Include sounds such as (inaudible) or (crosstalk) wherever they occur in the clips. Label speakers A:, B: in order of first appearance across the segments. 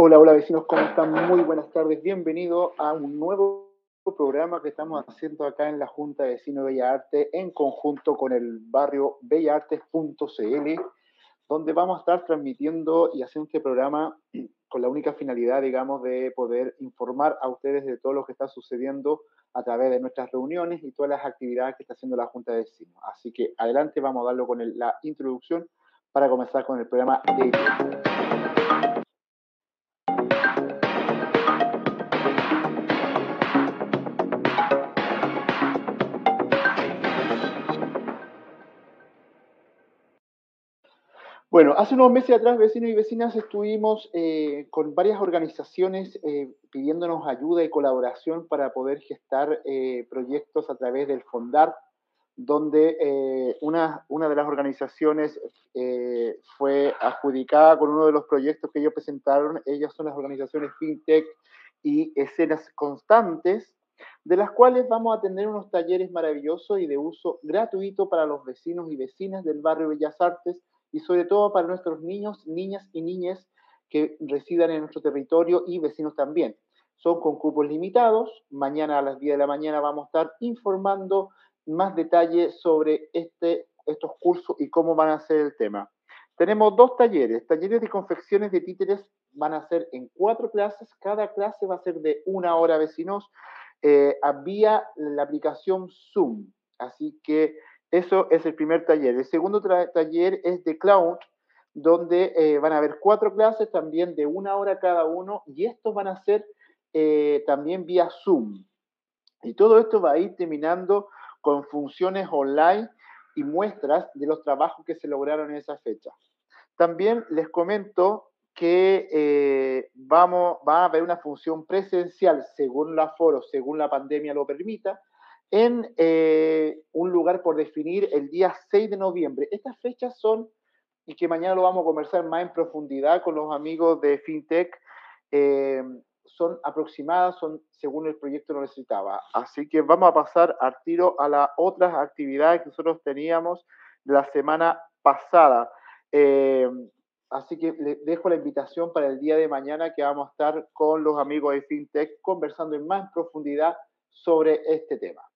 A: Hola, hola vecinos, ¿cómo están? Muy buenas tardes. Bienvenido a un nuevo programa que estamos haciendo acá en la Junta de Vecinos Bella Arte en conjunto con el barrio bellartes.cl, donde vamos a estar transmitiendo y haciendo este programa con la única finalidad, digamos, de poder informar a ustedes de todo lo que está sucediendo a través de nuestras reuniones y todas las actividades que está haciendo la Junta de Vecinos. Así que adelante, vamos a darlo con la introducción para comenzar con el programa de Bueno, hace unos meses atrás, vecinos y vecinas, estuvimos eh, con varias organizaciones eh, pidiéndonos ayuda y colaboración para poder gestar eh, proyectos a través del Fondar, donde una, una, de las organizaciones fue adjudicada con uno de los proyectos que ellos presentaron. Ellas son las organizaciones FinTech y Escenas Constantes, de las cuales vamos a tener unos talleres maravillosos y de uso gratuito para los vecinos y vecinas del barrio Bellas Artes y sobre todo para nuestros niños, niñas y niñas que residan en nuestro territorio y vecinos también. Son con cupos limitados. Mañana a las 10 de la mañana vamos a estar informando más detalles sobre este, estos cursos y cómo van a ser el tema. Tenemos dos talleres. Talleres de confecciones de títeres van a ser en cuatro clases. Cada clase va a ser de una hora, vecinos, eh, vía la aplicación Zoom. Así que eso es el primer taller. El segundo taller es de Cloud, donde eh, van a haber cuatro clases también de una hora cada uno y estos van a ser eh, también vía Zoom. Y todo esto va a ir terminando con funciones online y muestras de los trabajos que se lograron en esa fecha. También les comento que eh, vamos, va a haber una función presencial según la foro, según la pandemia lo permita, en eh, un lugar por definir el día 6 de noviembre. Estas fechas son, y que mañana lo vamos a conversar más en profundidad con los amigos de FinTech, eh, son aproximadas, son según el proyecto lo necesitaba. Así que vamos a pasar al tiro a las otras actividades que nosotros teníamos la semana pasada. Eh, así que les dejo la invitación para el día de mañana que vamos a estar con los amigos de FinTech conversando en más profundidad sobre este tema.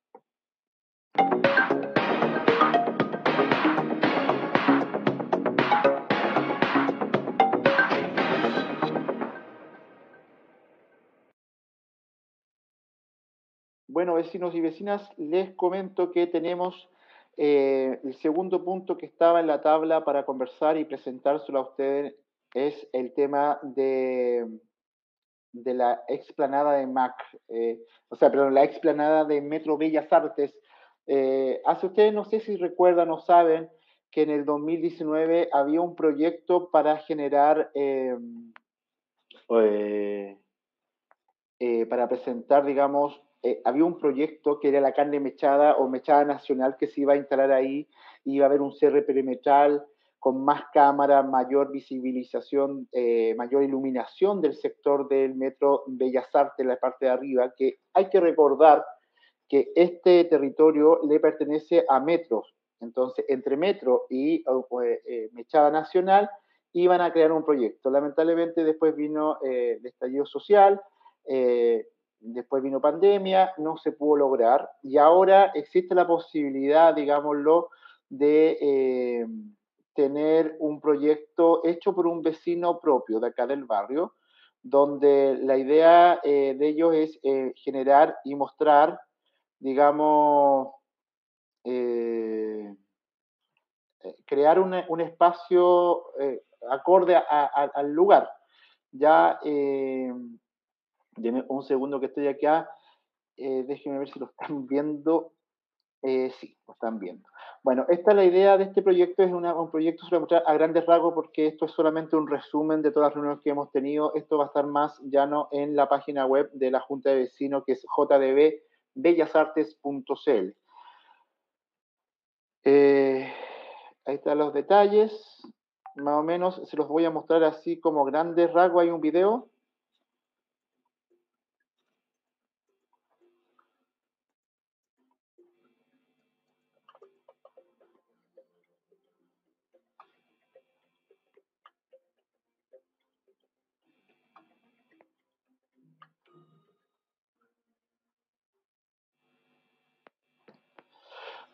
A: Bueno, vecinos y vecinas, les comento que tenemos eh, el segundo punto que estaba en la tabla para conversar y presentárselo a ustedes es el tema de, de la explanada de MAC, eh, o sea, perdón, la explanada de Metro Bellas Artes. Eh, hace ustedes, no sé si recuerdan o saben, que en el 2019 había un proyecto para generar, para presentar, digamos, eh, había un proyecto que era la carne mechada o mechada nacional que se iba a instalar ahí, iba a haber un cierre perimetral con más cámaras, mayor visibilización, eh, mayor iluminación del sector del metro Bellas Artes, la parte de arriba, que hay que recordar que este territorio le pertenece a metros. Entonces, entre metro y eh, Mechada Nacional iban a crear un proyecto. Lamentablemente después vino el estallido social, después vino pandemia, no se pudo lograr y ahora existe la posibilidad, digámoslo, de eh, tener un proyecto hecho por un vecino propio de acá del barrio, donde la idea eh, de ellos es eh, generar y mostrar, digamos, crear un espacio acorde al lugar. Ya Deme un segundo que estoy acá. Eh, déjenme ver si lo están (laughs) viendo. Eh, sí, lo están viendo. Bueno, esta es la idea de este proyecto, es un proyecto a grandes rasgos porque esto es solamente un resumen de todas las reuniones que hemos tenido. Esto va a estar más llano en la página web de la Junta de Vecinos que es jdbbellasartes.cl. Eh, ahí están los detalles. Más o menos se los voy a mostrar así como grandes rasgos. Hay un video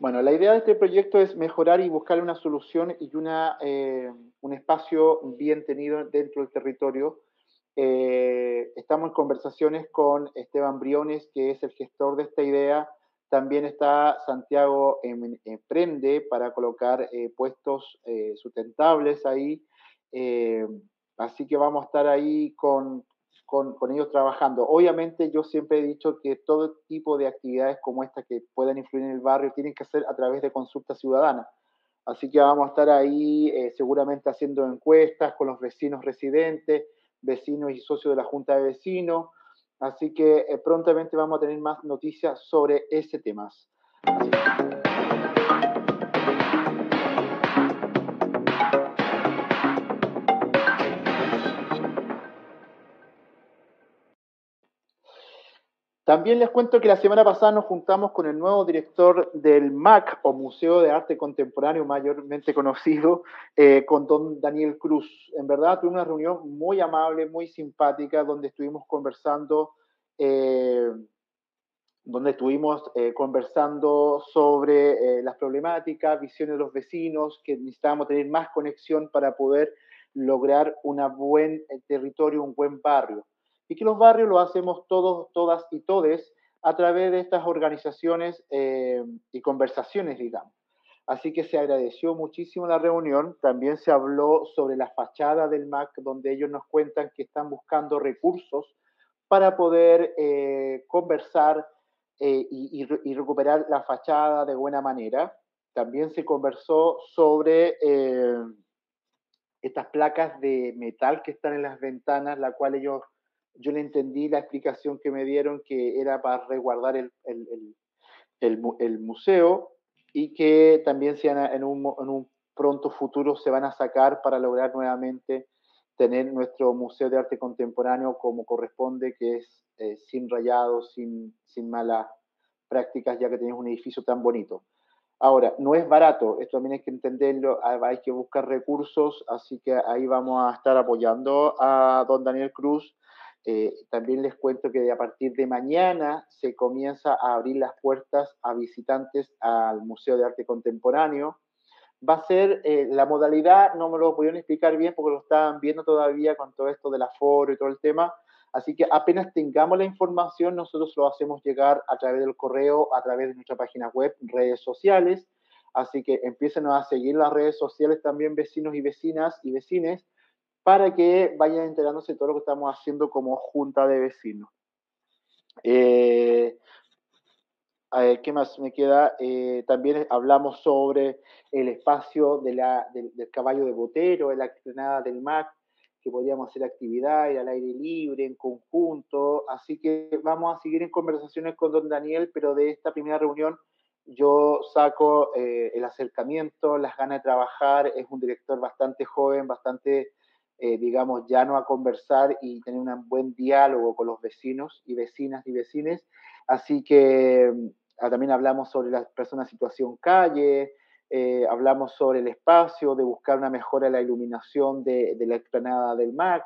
A: Bueno, la idea de este proyecto es mejorar y buscar una solución y una, eh, un espacio bien tenido dentro del territorio. Eh, estamos en conversaciones con Esteban Briones, que es el gestor de esta idea. También está Santiago Emprende para colocar eh, puestos sustentables ahí. así que vamos a estar ahí con, con, ellos trabajando. Obviamente yo siempre he dicho que todo tipo de actividades como esta que puedan influir en el barrio tienen que ser a través de consulta ciudadana. Así que vamos a estar ahí eh, seguramente haciendo encuestas con los vecinos residentes, vecinos y socios de la Junta de Vecinos. Así que eh, prontamente vamos a tener más noticias sobre ese tema. También les cuento que la semana pasada nos juntamos con el nuevo director del MAC, o Museo de Arte Contemporáneo, mayormente (laughs) conocido, eh, con don Daniel Cruz. En verdad, tuve una reunión muy amable, muy simpática, donde estuvimos conversando, eh, donde estuvimos eh, conversando sobre las problemáticas, visiones de los vecinos, que necesitábamos tener más conexión para poder lograr un buen territorio, un buen barrio y que los barrios lo hacemos todos, todas y todes a través de estas organizaciones eh, y conversaciones, digamos. Así que se agradeció muchísimo la reunión. También se habló sobre la fachada del MAC, donde ellos nos cuentan que están buscando recursos para poder eh, conversar eh, y, y, recuperar la fachada de buena manera. También se conversó sobre estas placas de metal que están en las ventanas, la cual ellos yo le entendí la explicación que me dieron que era para resguardar el, el, el, el museo y que también en, un, en, un, pronto futuro se van a sacar para lograr nuevamente tener nuestro Museo de Arte Contemporáneo como corresponde, que es eh, sin rayados, sin, sin malas prácticas, ya que tenemos un edificio tan bonito. Ahora, no es barato, esto también hay que entenderlo, hay que buscar recursos, así que ahí vamos a estar apoyando a don Daniel Cruz eh, también les cuento que a partir de mañana se comienza a abrir las puertas a visitantes al Museo de Arte Contemporáneo. Va a ser eh, la modalidad, no me lo pudieron explicar bien porque lo estaban viendo todavía con todo esto del aforo y todo el tema. Así que apenas tengamos la información, nosotros lo hacemos llegar a través del correo, a través de nuestra página web, redes sociales. Así que empiecen a seguir las redes sociales también vecinos y vecinas y vecines para que vayan enterándose de todo lo que estamos haciendo como junta de vecinos. Eh, ¿Qué más me queda? Eh, también hablamos sobre el espacio de la, del, caballo de botero, en la estrenada del MAC, que podríamos hacer actividad, ir al aire libre, en conjunto. Así que vamos a seguir en conversaciones con don Daniel, pero de esta primera reunión yo saco eh, el acercamiento, las ganas de trabajar. Es un director bastante joven, bastante eh, digamos, ya no a conversar y tener un buen diálogo con los vecinos y vecinas y vecines. Así que ah, también hablamos sobre las personas situación calle, eh, hablamos sobre el espacio, de buscar una mejora en la iluminación de, la explanada del MAC,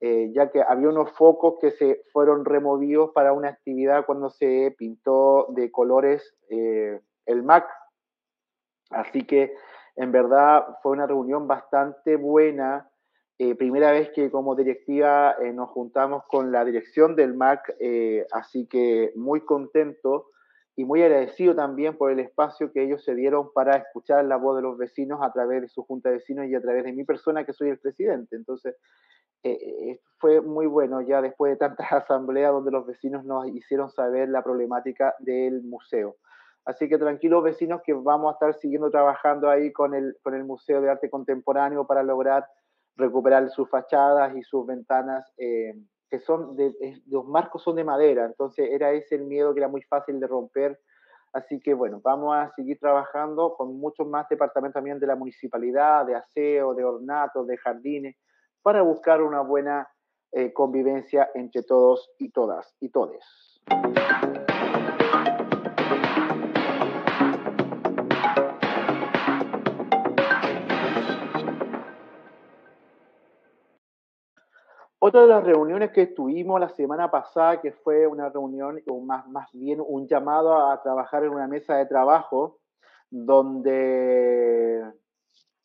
A: eh, ya que había unos focos que se fueron removidos para una actividad cuando se pintó de colores el MAC. Así que en verdad fue una reunión bastante buena eh, primera vez que como directiva eh, nos juntamos con la dirección del MAC, eh, así que muy contento y muy agradecido también por el espacio que ellos se dieron para escuchar la voz de los vecinos a través de su junta de vecinos y a través de mi persona, que soy el presidente. Entonces, fue muy bueno ya después de tantas (laughs) asambleas donde los vecinos nos hicieron saber la problemática del museo. Así que tranquilos vecinos que vamos a estar siguiendo trabajando ahí con el, con el Museo de Arte Contemporáneo para lograr recuperar sus fachadas y sus ventanas, eh, que son de, los marcos son de madera, entonces era ese el miedo que era muy fácil de romper. Así que bueno, vamos a seguir trabajando con muchos más departamentos también de la municipalidad, de aseo, de ornatos, de jardines, para buscar una buena eh, convivencia entre todos y todas y todes. Otra de las reuniones que tuvimos la semana pasada, que fue una reunión, o más, más bien un llamado a trabajar en una mesa de trabajo, donde,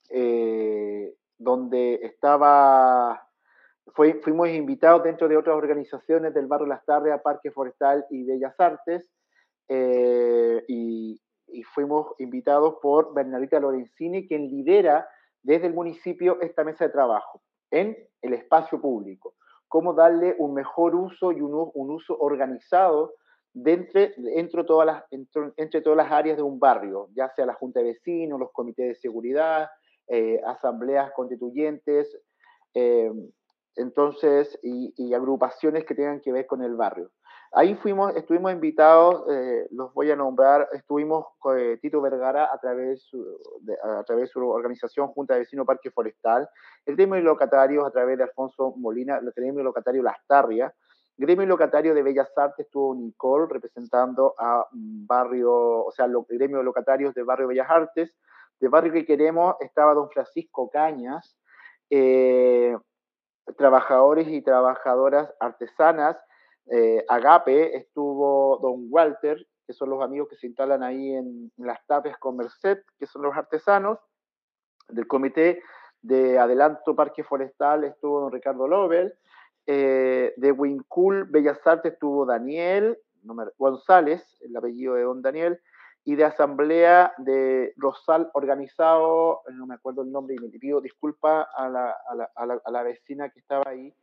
A: eh, donde estaba, fuimos invitados dentro de otras organizaciones del barrio Las Tardes a Parque Forestal y Bellas Artes, eh, y, y fuimos invitados por Bernadita Lorenzini, quien lidera desde el municipio esta mesa de trabajo en el espacio público. Cómo darle un mejor uso y un, uso organizado entre, todas las, entre, todas las áreas de un barrio, ya sea la junta de vecinos, los comités de seguridad, eh, asambleas constituyentes, eh, entonces, y, agrupaciones que tengan que ver con el barrio. Ahí fuimos, estuvimos invitados, eh, los voy a nombrar, estuvimos con eh, Tito Vergara a través, de, a través de su organización Junta de Vecinos Parque Forestal, el gremio de locatarios a través de Alfonso Molina, el gremio de locatarios Las Tarrias, gremio locatario de Bellas Artes estuvo Nicole representando a barrio, o sea, el gremio de locatarios del barrio Bellas Artes, de barrio que queremos estaba don Francisco Cañas, eh, trabajadores y trabajadoras artesanas, eh, Agape, estuvo Don Walter, que son los amigos que se instalan ahí en, las tapias con Merced, que son los artesanos. Del comité de Adelanto Parque Forestal estuvo Don Ricardo Lobel. Eh, de Wincul Bellas Artes estuvo Daniel González, el apellido de Don Daniel. Y de Asamblea de Rosal Organizado, no me acuerdo el nombre y me pido disculpa a la, vecina que estaba ahí.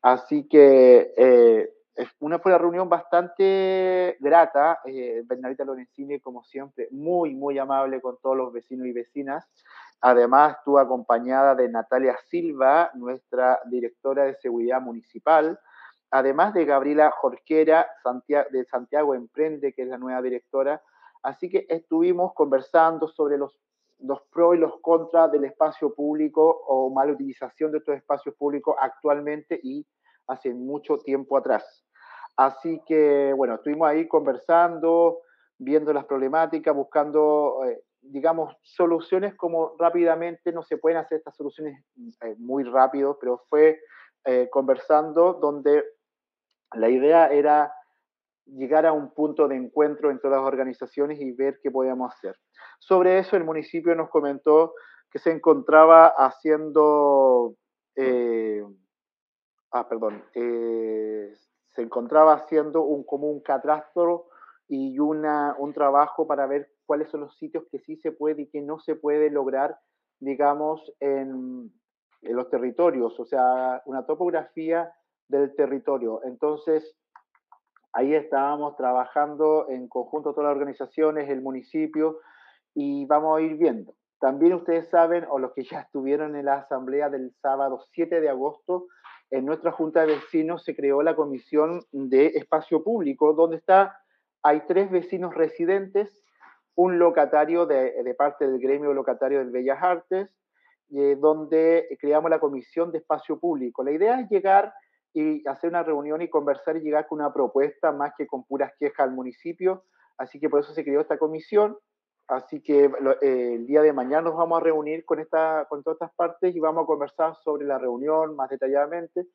A: Así que eh, una fue una reunión bastante grata. Eh, Lorenzini, como siempre, muy, muy amable con todos los vecinos y vecinas. Además, estuvo acompañada de Natalia Silva, nuestra directora de seguridad municipal, además de Gabriela Jorquera de Santiago Emprende, que es la nueva directora. Así que estuvimos conversando sobre los, los pros y los contras del espacio público o mala utilización de estos espacios públicos actualmente y hace mucho tiempo atrás. Así que, bueno, estuvimos ahí conversando, viendo las problemáticas, buscando, eh, digamos, soluciones como rápidamente, no se pueden hacer estas soluciones eh, muy rápido, pero fue eh, conversando donde la idea era llegar a un punto de encuentro en todas las organizaciones y ver qué podíamos hacer. Sobre eso, el municipio nos comentó que se encontraba haciendo, ah, perdón, se encontraba haciendo un, como un catastro y una, un trabajo para ver cuáles son los sitios que sí se puede y que no se puede lograr, digamos, en, en los territorios, o sea, una topografía del territorio. Entonces, ahí estábamos trabajando en conjunto todas las organizaciones, el municipio, y vamos a ir viendo. También ustedes saben, o los que ya estuvieron en la asamblea del sábado 7 de agosto, en nuestra Junta de Vecinos se creó la Comisión de Espacio Público, donde está, hay tres vecinos residentes, un locatario de, parte del gremio locatario del Bellas Artes, eh, donde creamos la Comisión de Espacio Público. La idea es llegar y hacer una reunión y conversar y llegar con una propuesta más que con puras quejas al municipio. Así que por eso se creó esta comisión. Así que eh, el día de mañana nos vamos a reunir con, esta, con todas estas partes y vamos a conversar sobre la reunión más detalladamente.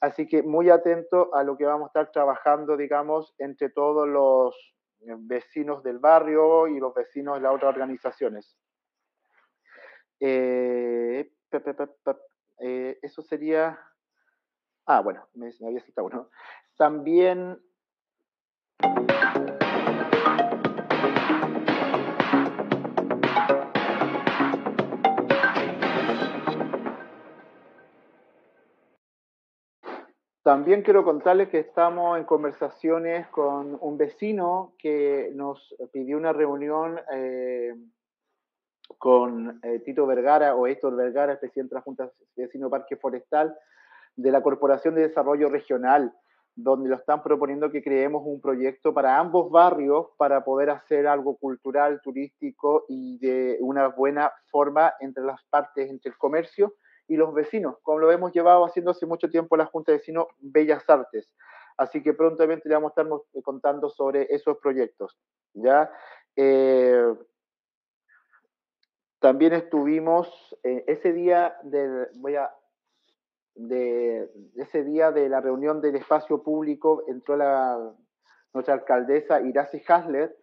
A: Así que muy atento a lo que vamos a estar trabajando, digamos, entre todos los eh, vecinos del barrio y los vecinos de las otras organizaciones. Eh, eso sería... Ah, bueno, me, me había citado uno. También... También quiero contarles que estamos en conversaciones con un vecino que nos pidió una reunión eh, con eh, Tito Vergara o Héctor Vergara, presidente de la Junta Vecino Parque Forestal de la Corporación de Desarrollo Regional, donde lo están proponiendo que creemos un proyecto para ambos barrios para poder hacer algo cultural, turístico y de una buena forma entre las partes, entre el comercio y los vecinos, como lo hemos llevado haciendo hace mucho tiempo la Junta de Vecinos Bellas Artes. Así que prontamente le vamos a estar eh, contando sobre esos proyectos. ¿ya? Eh, también estuvimos eh, ese día de, voy a, de, ese día de la reunión del espacio público entró la, nuestra alcaldesa Iracy Hasler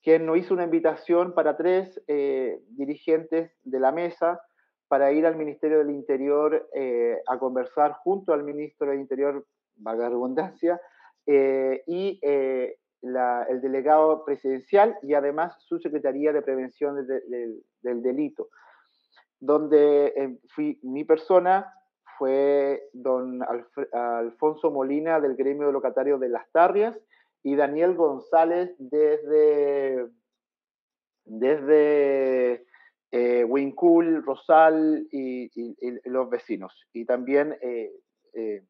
A: quien nos hizo una invitación para tres dirigentes de la mesa para ir al Ministerio del Interior eh, a conversar junto al ministro del Interior, valga la redundancia, eh, y el delegado presidencial y además su Secretaría de Prevención del Delito, donde fui mi persona, fue don Alfonso Molina del gremio de locatarios de Las Tarrias y Daniel González desde, desde eh, Wincul, Rosal y, los vecinos. Y también eh, eh,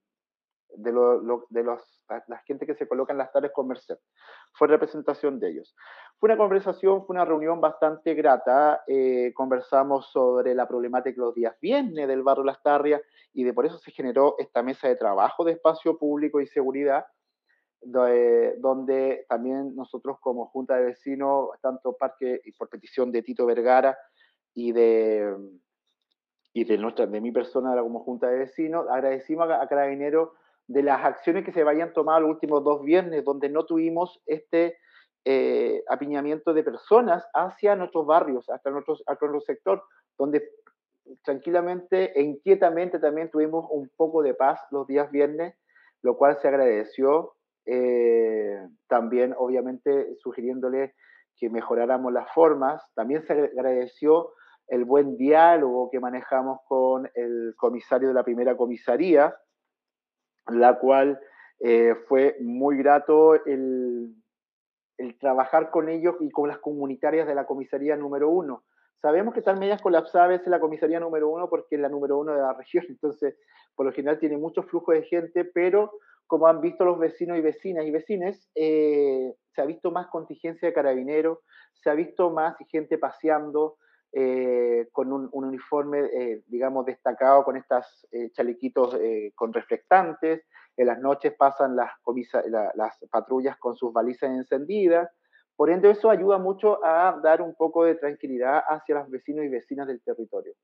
A: de, de los, la gente que se coloca en las tardes con Merced. Fue representación de ellos. Fue una conversación, fue una reunión bastante grata. Eh, conversamos sobre la problemática los días viernes del barrio Las Tarrias y de por eso se generó esta mesa de trabajo de espacio público y seguridad, donde también nosotros como Junta de Vecinos, tanto Parque y por petición de Tito Vergara y de, y de, nuestra, de mi persona como Junta de Vecinos, agradecimos a, a Carabinero de las acciones que se vayan tomado los últimos dos viernes, donde no tuvimos este eh, apiñamiento de personas hacia nuestros barrios, hasta nuestro, nuestro sector, donde tranquilamente e inquietamente también tuvimos un poco de paz los días viernes, lo cual se agradeció. Eh, también, obviamente, sugiriéndole que mejoráramos las formas. También se agradeció el buen diálogo que manejamos con el comisario de la primera comisaría, la cual eh, fue muy grato el, trabajar con ellos y con las comunitarias de la comisaría número uno. Sabemos que están medias colapsadas en la comisaría número uno porque es la número uno de la (laughs) región, entonces por lo general tiene mucho flujo de gente, pero como han visto los vecinos y vecinas y vecines, eh, se ha visto más contingencia de carabineros, se ha visto más gente paseando eh, con un, uniforme, eh, digamos, destacado con estos chalequitos con reflectantes, en las noches pasan las, las patrullas con sus balizas encendidas, por ende, eso ayuda mucho a dar un poco de tranquilidad hacia los vecinos y vecinas del territorio.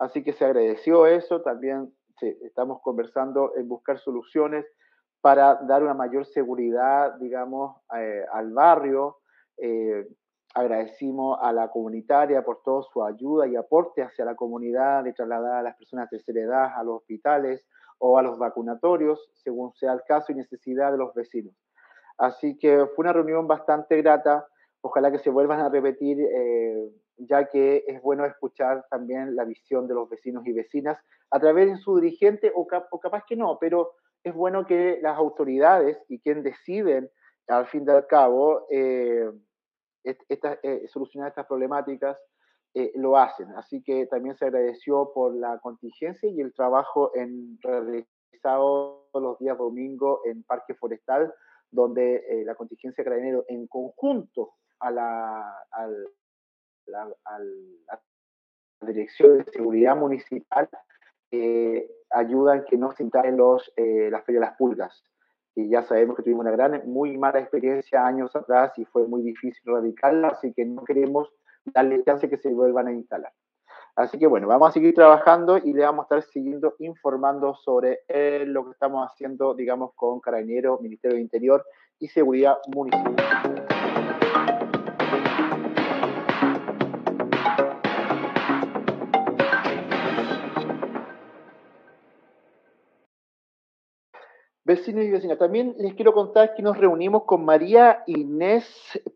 A: Así que se agradeció eso, también estamos conversando en buscar soluciones para dar una mayor seguridad, digamos, eh, al barrio. Eh, agradecimos a la comunitaria por toda su ayuda y aporte hacia la comunidad de trasladar a las personas de tercera edad a los hospitales o a los vacunatorios, según sea el caso y necesidad de los vecinos. Así que fue una reunión bastante grata. Ojalá que se vuelvan a repetir, eh, ya que es bueno escuchar también la visión de los vecinos y vecinas a través de su dirigente, o, capaz que no, pero es bueno que las autoridades y quien deciden, al fin y al cabo, eh, eh, solucionar estas problemáticas, lo hacen. Así que también se agradeció por la contingencia y el trabajo en realizado los días domingo en Parque Forestal, donde eh, la contingencia carabinero en conjunto a la, Dirección de Seguridad Municipal eh, ayudan que no se instalen los, eh, las ferias de las pulgas. Y ya sabemos que tuvimos una gran, muy mala experiencia años atrás y fue muy difícil radicarla, así que no queremos darle chance que se vuelvan a instalar. Así que bueno, vamos a seguir trabajando y le vamos a estar siguiendo informando sobre eh, lo que estamos haciendo, digamos, con Carabineros, Ministerio de Interior y Seguridad Municipal. Vecinos y vecinas, también les quiero contar que nos reunimos con María Inés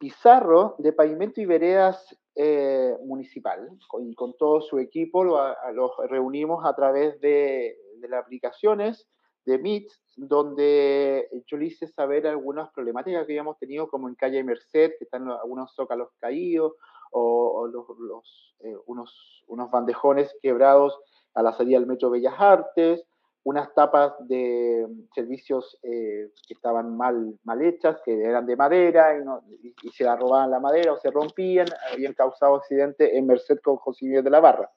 A: Pizarro de Pavimento y Veredas eh, municipal. Y con todo su equipo los reunimos a través de, las aplicaciones de Meet, donde yo le hice saber algunas problemáticas que habíamos tenido, como en calle Merced, que están algunos zócalos caídos, o, eh, unos, unos bandejones quebrados a la salida del Metro Bellas Artes, unas tapas de servicios eh, que estaban mal, mal hechas, que eran de madera y, se la robaban la madera o se rompían, habían causado accidente en Merced con José de la Barra,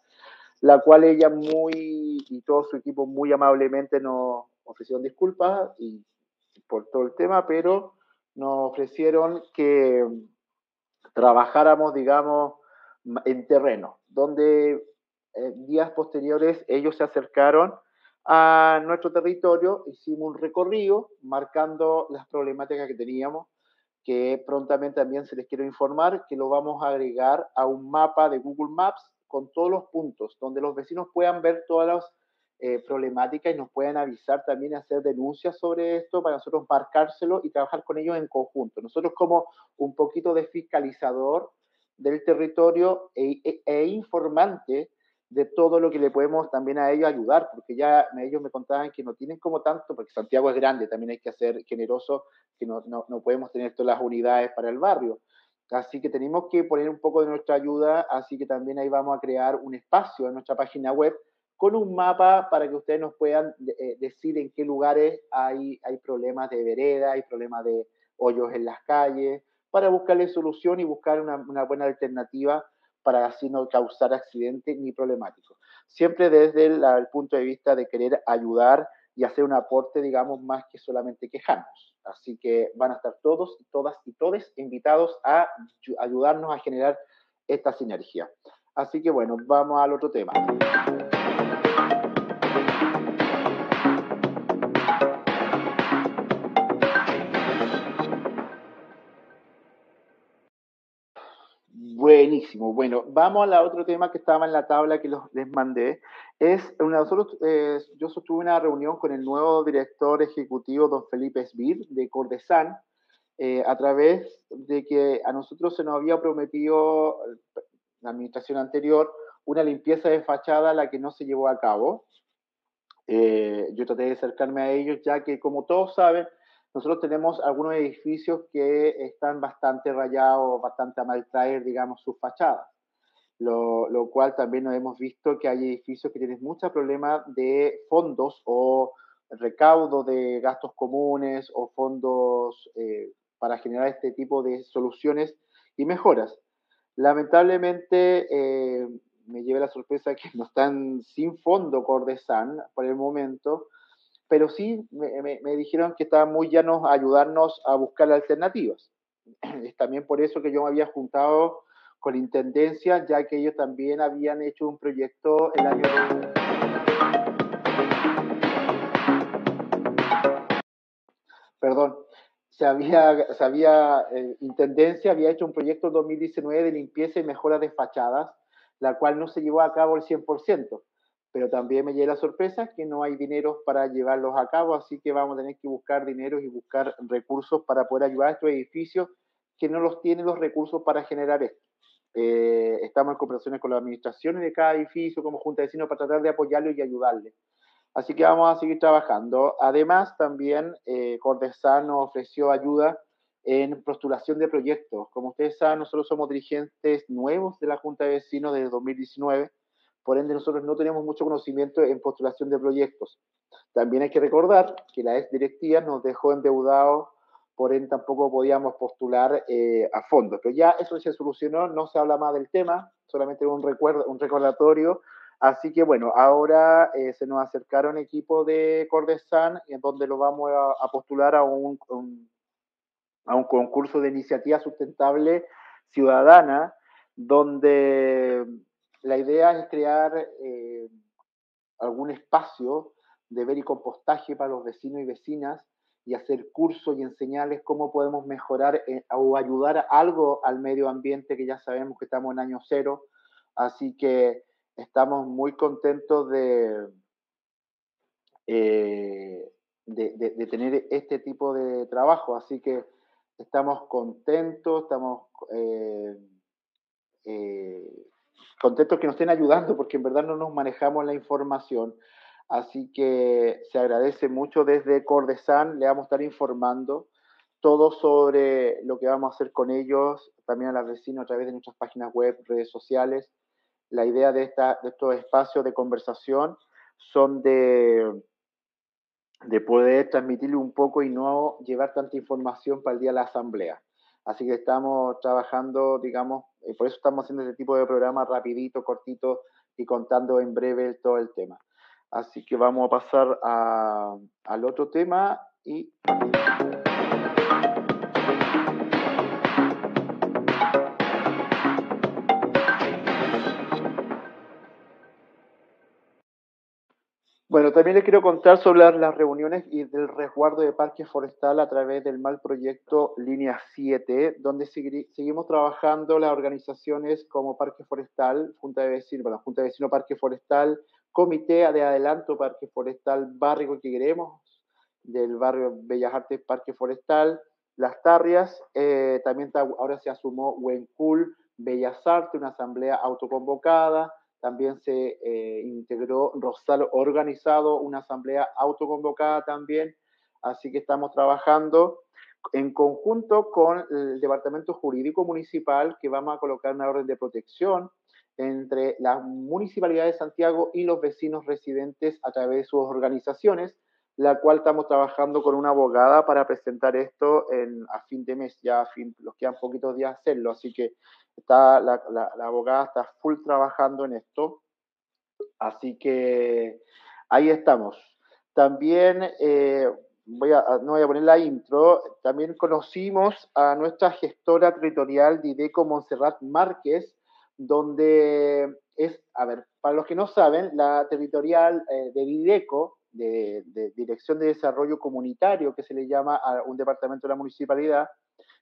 A: la cual ella muy y todo su equipo muy amablemente nos ofrecieron disculpas y por todo el tema, pero nos ofrecieron que trabajáramos, digamos, en terreno, donde eh, días posteriores ellos se acercaron a nuestro territorio, hicimos un recorrido marcando las problemáticas que teníamos que prontamente también se les quiero informar que lo vamos a agregar a un mapa de Google Maps con todos los puntos, donde los vecinos puedan ver todas las eh, problemáticas y nos puedan avisar también, hacer denuncias sobre esto para nosotros marcárselo y trabajar con ellos en conjunto. Nosotros como un poquito de fiscalizador del territorio e, e, e informante de todo lo que le podemos también a ellos ayudar, porque ya ellos me contaban que no tienen como tanto, porque Santiago es grande, también hay que ser generoso, que no, no, no podemos tener todas las unidades para el barrio. Así que tenemos que poner un poco de nuestra ayuda, así que también ahí vamos a crear un espacio en nuestra página web con un mapa para que ustedes nos puedan eh, decir en qué lugares hay, hay problemas de vereda, hay problemas de hoyos en las calles, para buscarle solución y buscar una, una buena alternativa para así no causar accidentes ni problemáticos. Siempre desde el, punto de vista de querer ayudar y hacer un aporte, digamos, más que solamente quejarnos. Así que van a estar todos todas y todos invitados a ayudarnos a generar esta sinergia. Así que bueno, vamos al otro tema. Buenísimo. Bueno, vamos al otro tema que estaba en la tabla que les mandé. Es, nosotros, eh, yo sostuve una reunión con el nuevo director ejecutivo, don Felipe Esbir, de Cordesan, eh, a través de que a nosotros se nos había prometido, la administración anterior, una limpieza de fachada, la que no se llevó a cabo. Eh, yo traté de acercarme a ellos, ya que, como todos saben, nosotros tenemos algunos edificios que están bastante rayados, bastante a mal traer, digamos, sus fachadas. Lo, lo, cual también nos hemos visto que hay edificios que tienen muchos problemas de fondos o recaudo de gastos comunes o fondos eh, para generar este tipo de soluciones y mejoras. Lamentablemente, eh, me llevé la sorpresa que no están sin fondo Cordesan por el momento, pero sí me, dijeron que estaban muy llanos a ayudarnos a buscar alternativas. (clears throat) Es también por eso que yo me había juntado con Intendencia, ya que ellos también habían hecho un proyecto el año... Perdón, se había, se había eh, Intendencia había hecho un proyecto en 2019 de limpieza y mejora de fachadas, la cual no se llevó a cabo el 100% pero también me llega la sorpresa que no hay dinero para llevarlos a cabo, así que vamos a tener que buscar dinero y buscar recursos para poder ayudar a estos edificios que no los tienen los recursos para generar esto. Eh, estamos en conversaciones con las administraciones de cada edificio como Junta de Vecinos para tratar de apoyarlos y ayudarles. Así que vamos a seguir trabajando. Además, también eh, nos ofreció ayuda en postulación de proyectos. Como ustedes saben, nosotros somos dirigentes nuevos de la Junta de Vecinos desde 2019 por ende, nosotros no tenemos mucho conocimiento en postulación de proyectos. También hay que recordar que la ex directiva nos dejó endeudados, por ende tampoco podíamos postular eh, a fondo. Pero ya eso se solucionó, no se habla más del tema, solamente un, recuerdo, un recordatorio. Así que bueno, ahora eh, se nos acercaron equipos de Cordesan, en donde lo vamos a, postular a un, a un concurso de iniciativa sustentable ciudadana, donde la idea es crear eh, algún espacio de ver y compostaje para los vecinos y vecinas y hacer cursos y enseñarles cómo podemos mejorar eh, o ayudar algo al medio ambiente, que ya sabemos que estamos en año cero. Así que estamos muy contentos de, eh, de, tener este tipo de trabajo. Así que estamos contentos, estamos contentos que nos estén ayudando porque en verdad no nos manejamos la información. Así que se agradece mucho desde Cordesan, le vamos a estar informando todo sobre lo que vamos a hacer con ellos, también a las vecinas a través de nuestras páginas web, redes sociales. La idea de, esta, de estos espacios de conversación son de, de poder transmitirle un poco y no llevar tanta información para el día de la asamblea. Así que estamos trabajando, digamos, y por eso estamos haciendo este tipo de programa rapidito, cortito y contando en breve todo el tema. Así que vamos a pasar al otro tema y... Bueno, también les quiero contar sobre las, reuniones y del resguardo de parque forestal a través del mal proyecto Línea 7, donde seguimos trabajando las organizaciones como Parque Forestal, Junta de Vecinos, bueno, Junta de Vecinos Parque Forestal, Comité de Adelanto Parque Forestal Barrio que queremos, del barrio Bellas Artes Parque Forestal, Las Tarrias, eh, también ahora se asumó Huencul, Bellas Artes, una asamblea autoconvocada, también se eh, integró Rosal organizado, una asamblea autoconvocada también, así que estamos trabajando en conjunto con el Departamento Jurídico Municipal, que vamos a colocar una orden de protección entre la Municipalidad de Santiago y los vecinos residentes a través de sus organizaciones, la cual estamos trabajando con una abogada para presentar esto en, a fin de mes, ya a fin, los quedan poquitos días hacerlo, así que está, la, abogada está full trabajando en esto, así que ahí estamos. También, eh, voy a, no voy a poner la intro, también conocimos a nuestra gestora territorial Dideco Montserrat Márquez, donde es, a ver, para los que no saben, la territorial eh, de Dideco, de, Dirección de Desarrollo Comunitario, que se le llama a un departamento de la municipalidad,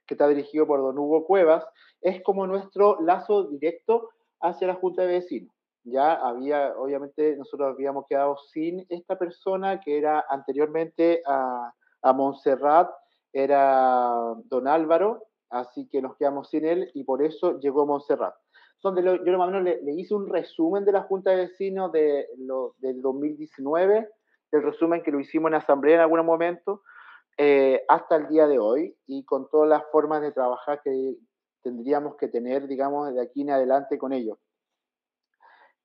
A: que está dirigido por don Hugo Cuevas, es como nuestro lazo directo hacia la Junta de Vecinos. Ya había, obviamente, nosotros habíamos quedado sin esta persona que era anteriormente a, a Montserrat, era don Álvaro, así que nos quedamos sin él y por eso llegó Montserrat. Donde yo más o menos le, le, hice un resumen de la Junta de Vecinos de lo, del 2019 el resumen que lo hicimos en asamblea en algún momento, eh, hasta el día de hoy y con todas las formas de trabajar que tendríamos que tener, digamos, de aquí en adelante con ellos.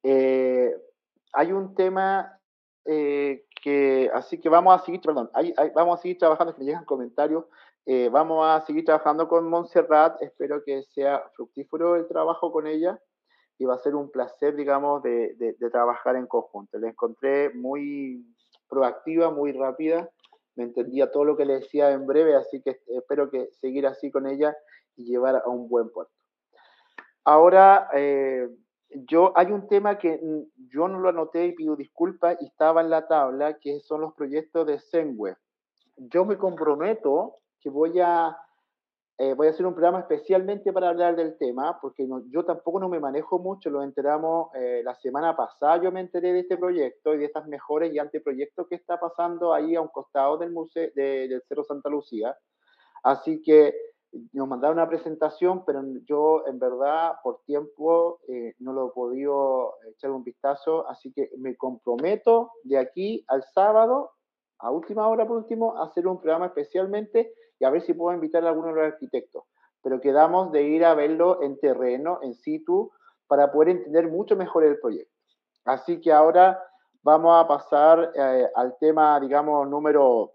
A: Eh, hay un tema eh, que, así que vamos a seguir, perdón, vamos a seguir trabajando, que me llegan comentarios, vamos a seguir trabajando con Montserrat, espero que sea fructífero el trabajo con ella y va a ser un placer, digamos, de, de trabajar en conjunto. Le encontré muy, proactiva, muy rápida, me entendía todo lo que le decía en breve, así que espero que seguir así con ella y llevar a un buen puerto. Ahora, eh, yo hay un tema que yo no lo anoté y pido disculpas y estaba en la tabla, que son los proyectos de Zenweb. Yo me comprometo que voy a eh, voy a hacer un programa especialmente para hablar del tema, porque yo tampoco no me manejo mucho, lo enteramos eh, la semana pasada, yo me enteré de este proyecto y de estas mejores y anteproyectos que está pasando ahí a un costado del museo del Cerro Santa Lucía. Así que nos mandaron una presentación, pero yo en verdad por tiempo eh, no lo he podido echar un vistazo, así que me comprometo de aquí al sábado, a última hora por último, a hacer un programa especialmente y a ver si puedo invitar a alguno de los arquitectos. Pero quedamos de ir a verlo en terreno, en situ, para poder entender mucho mejor el proyecto. Así que ahora vamos a pasar eh, al tema, digamos, número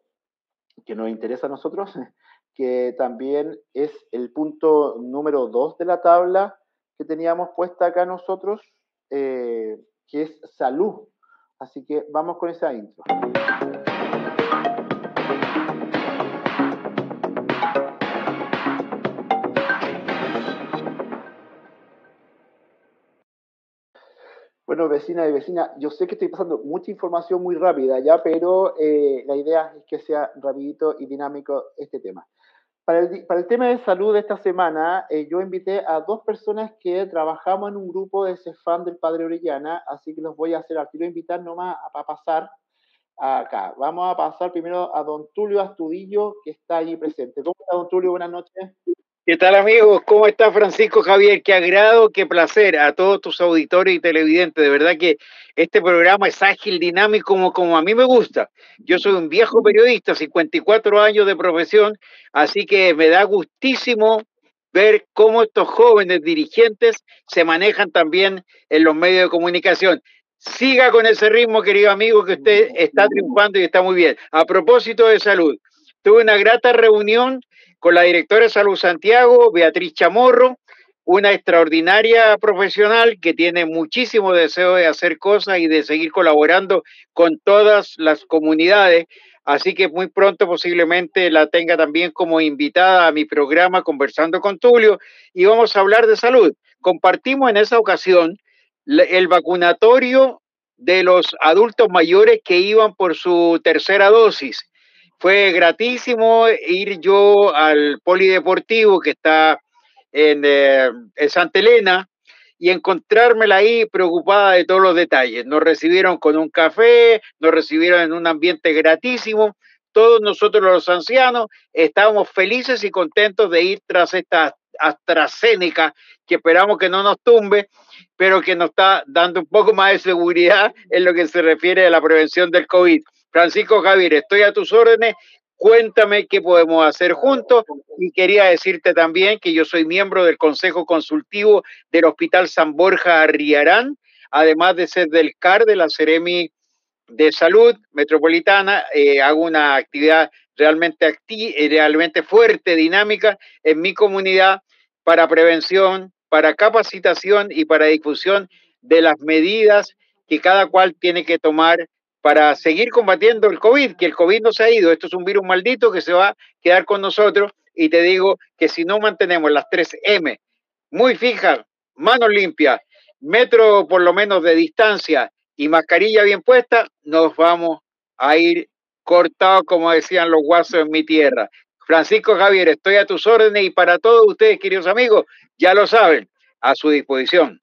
A: que nos interesa a nosotros, (laughs) que también es el punto número dos de la tabla que teníamos puesta acá nosotros, eh, que es salud. Así que vamos con esa intro. Bueno, vecina y vecina, yo sé que estoy pasando mucha información muy rápida ya, pero eh, la idea es que sea rapidito y dinámico este tema. Para el, para el tema de salud de esta semana, eh, yo invité a dos personas que trabajamos en un grupo de CEFAM del Padre Orellana, así que los voy a hacer, quiero invitar nomás a, a pasar acá. Vamos a pasar primero a don Tulio Astudillo, que está allí presente. ¿Cómo está, don Tulio? Buenas noches.
B: ¿Qué tal amigos? ¿Cómo está Francisco Javier? Qué agrado, qué placer a todos tus auditores y televidentes. De verdad que este programa es ágil, dinámico, como, a mí me gusta. Yo soy un viejo periodista, 54 años de profesión, así que me da gustísimo ver cómo estos jóvenes dirigentes se manejan también en los medios de comunicación. Siga con ese ritmo, querido amigo, que usted está triunfando y está muy bien. A propósito de salud, tuve una grata reunión con la directora de Salud Santiago, Beatriz Chamorro, una extraordinaria profesional que tiene muchísimo deseo de hacer cosas y de seguir colaborando con todas las comunidades. Así que muy pronto posiblemente la tenga también como invitada a mi programa conversando con Tulio y vamos a hablar de salud. Compartimos en esa ocasión el vacunatorio de los adultos mayores que iban por su tercera dosis. Fue gratísimo ir yo al polideportivo que está en, eh, en Santa Elena y encontrármela ahí preocupada de todos los detalles. Nos recibieron con un café, nos recibieron en un ambiente gratísimo. Todos nosotros los ancianos estábamos felices y contentos de ir tras esta AstraZeneca que esperamos que no nos tumbe, pero que nos está dando un poco más de seguridad en lo que se refiere a la prevención del COVID. Francisco Javier, estoy a tus órdenes. Cuéntame qué podemos hacer juntos y quería decirte también que yo soy miembro del Consejo Consultivo del Hospital San Borja Arriarán, además de ser del CAR de la Ceremi de Salud Metropolitana, eh, hago una actividad realmente, eh, realmente fuerte, dinámica en mi comunidad para prevención, para capacitación y para difusión de las medidas que cada cual tiene que tomar para seguir combatiendo el COVID, que el COVID no se ha ido, esto es un virus maldito que se va a quedar con nosotros y te digo que si no mantenemos las tres M muy fijas, manos limpias, metro por lo menos de distancia y mascarilla bien puesta, nos vamos a ir cortados, como decían los guasos en mi tierra. Francisco Javier, estoy a tus órdenes y para todos ustedes, queridos amigos, ya lo saben, a su disposición.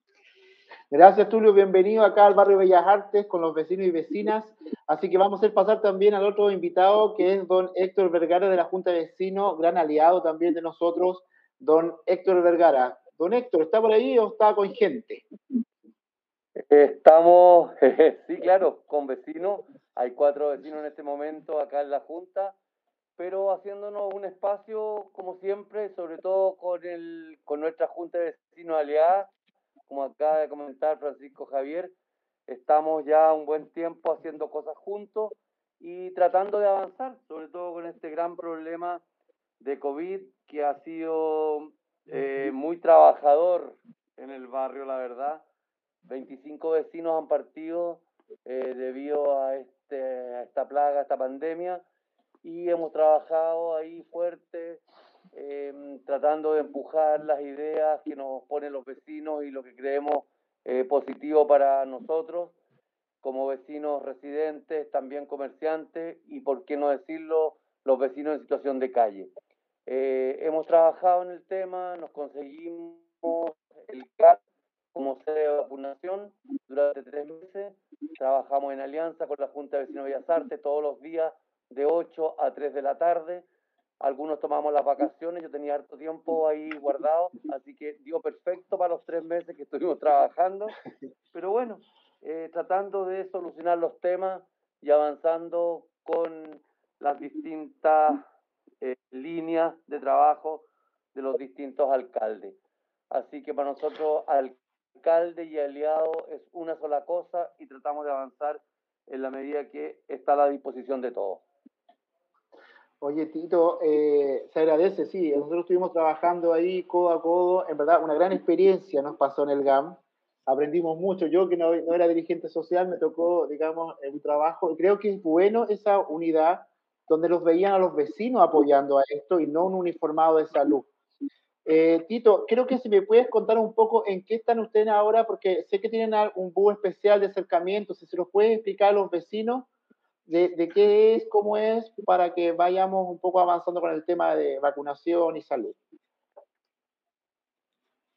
A: Gracias, Tulio. Bienvenido acá al barrio Bellas Artes con los vecinos y vecinas. Así que vamos a pasar también al otro invitado, que es don Héctor Vergara de la Junta de Vecinos, gran aliado también de nosotros, don Héctor Vergara. Don Héctor, ¿está por ahí o está con gente?
C: Estamos, (laughs) sí, claro, con vecinos. Hay cuatro vecinos en este momento acá en la Junta, pero haciéndonos un espacio, como siempre, sobre todo con, el, con nuestra Junta de Vecinos aliada como acaba de comentar Francisco Javier, estamos ya un buen tiempo haciendo cosas juntos y tratando de avanzar, sobre todo con este gran problema de COVID que ha sido eh, muy trabajador en el barrio, la verdad. 25 vecinos han partido eh, debido a, este, a esta plaga, a esta pandemia, y hemos trabajado ahí fuerte Em, tratando de empujar las ideas que nos ponen los vecinos y lo que creemos eh, positivo para nosotros como vecinos residentes, también comerciantes y, por qué no decirlo, los vecinos en situación de calle. Eh, hemos trabajado en el tema, nos conseguimos el CAP como sede de vacunación durante tres meses. Trabajamos en alianza con la Junta de Vecinos de Bellas Artes todos los días de 8 a 3 de la tarde algunos tomamos las vacaciones, yo tenía harto tiempo ahí guardado, así que dio perfecto para los tres meses que estuvimos trabajando, pero bueno, eh, tratando de solucionar los temas y avanzando con las distintas eh, líneas de trabajo de los distintos alcaldes. Así que para nosotros alcalde y aliado es una sola cosa y tratamos de avanzar en la medida que está a la disposición de todos.
A: Oye, Tito, eh, se agradece, sí, nosotros estuvimos trabajando ahí codo a codo, en verdad, una gran experiencia nos pasó en el GAM, aprendimos mucho, yo que no, era dirigente social, me tocó, digamos, un trabajo, creo que es bueno esa unidad donde los veían a los vecinos apoyando a esto y no un uniformado de salud. Eh, Tito, creo que si me puedes contar un poco en qué están ustedes ahora, porque sé que tienen un búho especial de acercamiento, si se los puede explicar a los vecinos de, qué es, cómo es, para que vayamos un poco avanzando con el tema de vacunación y salud.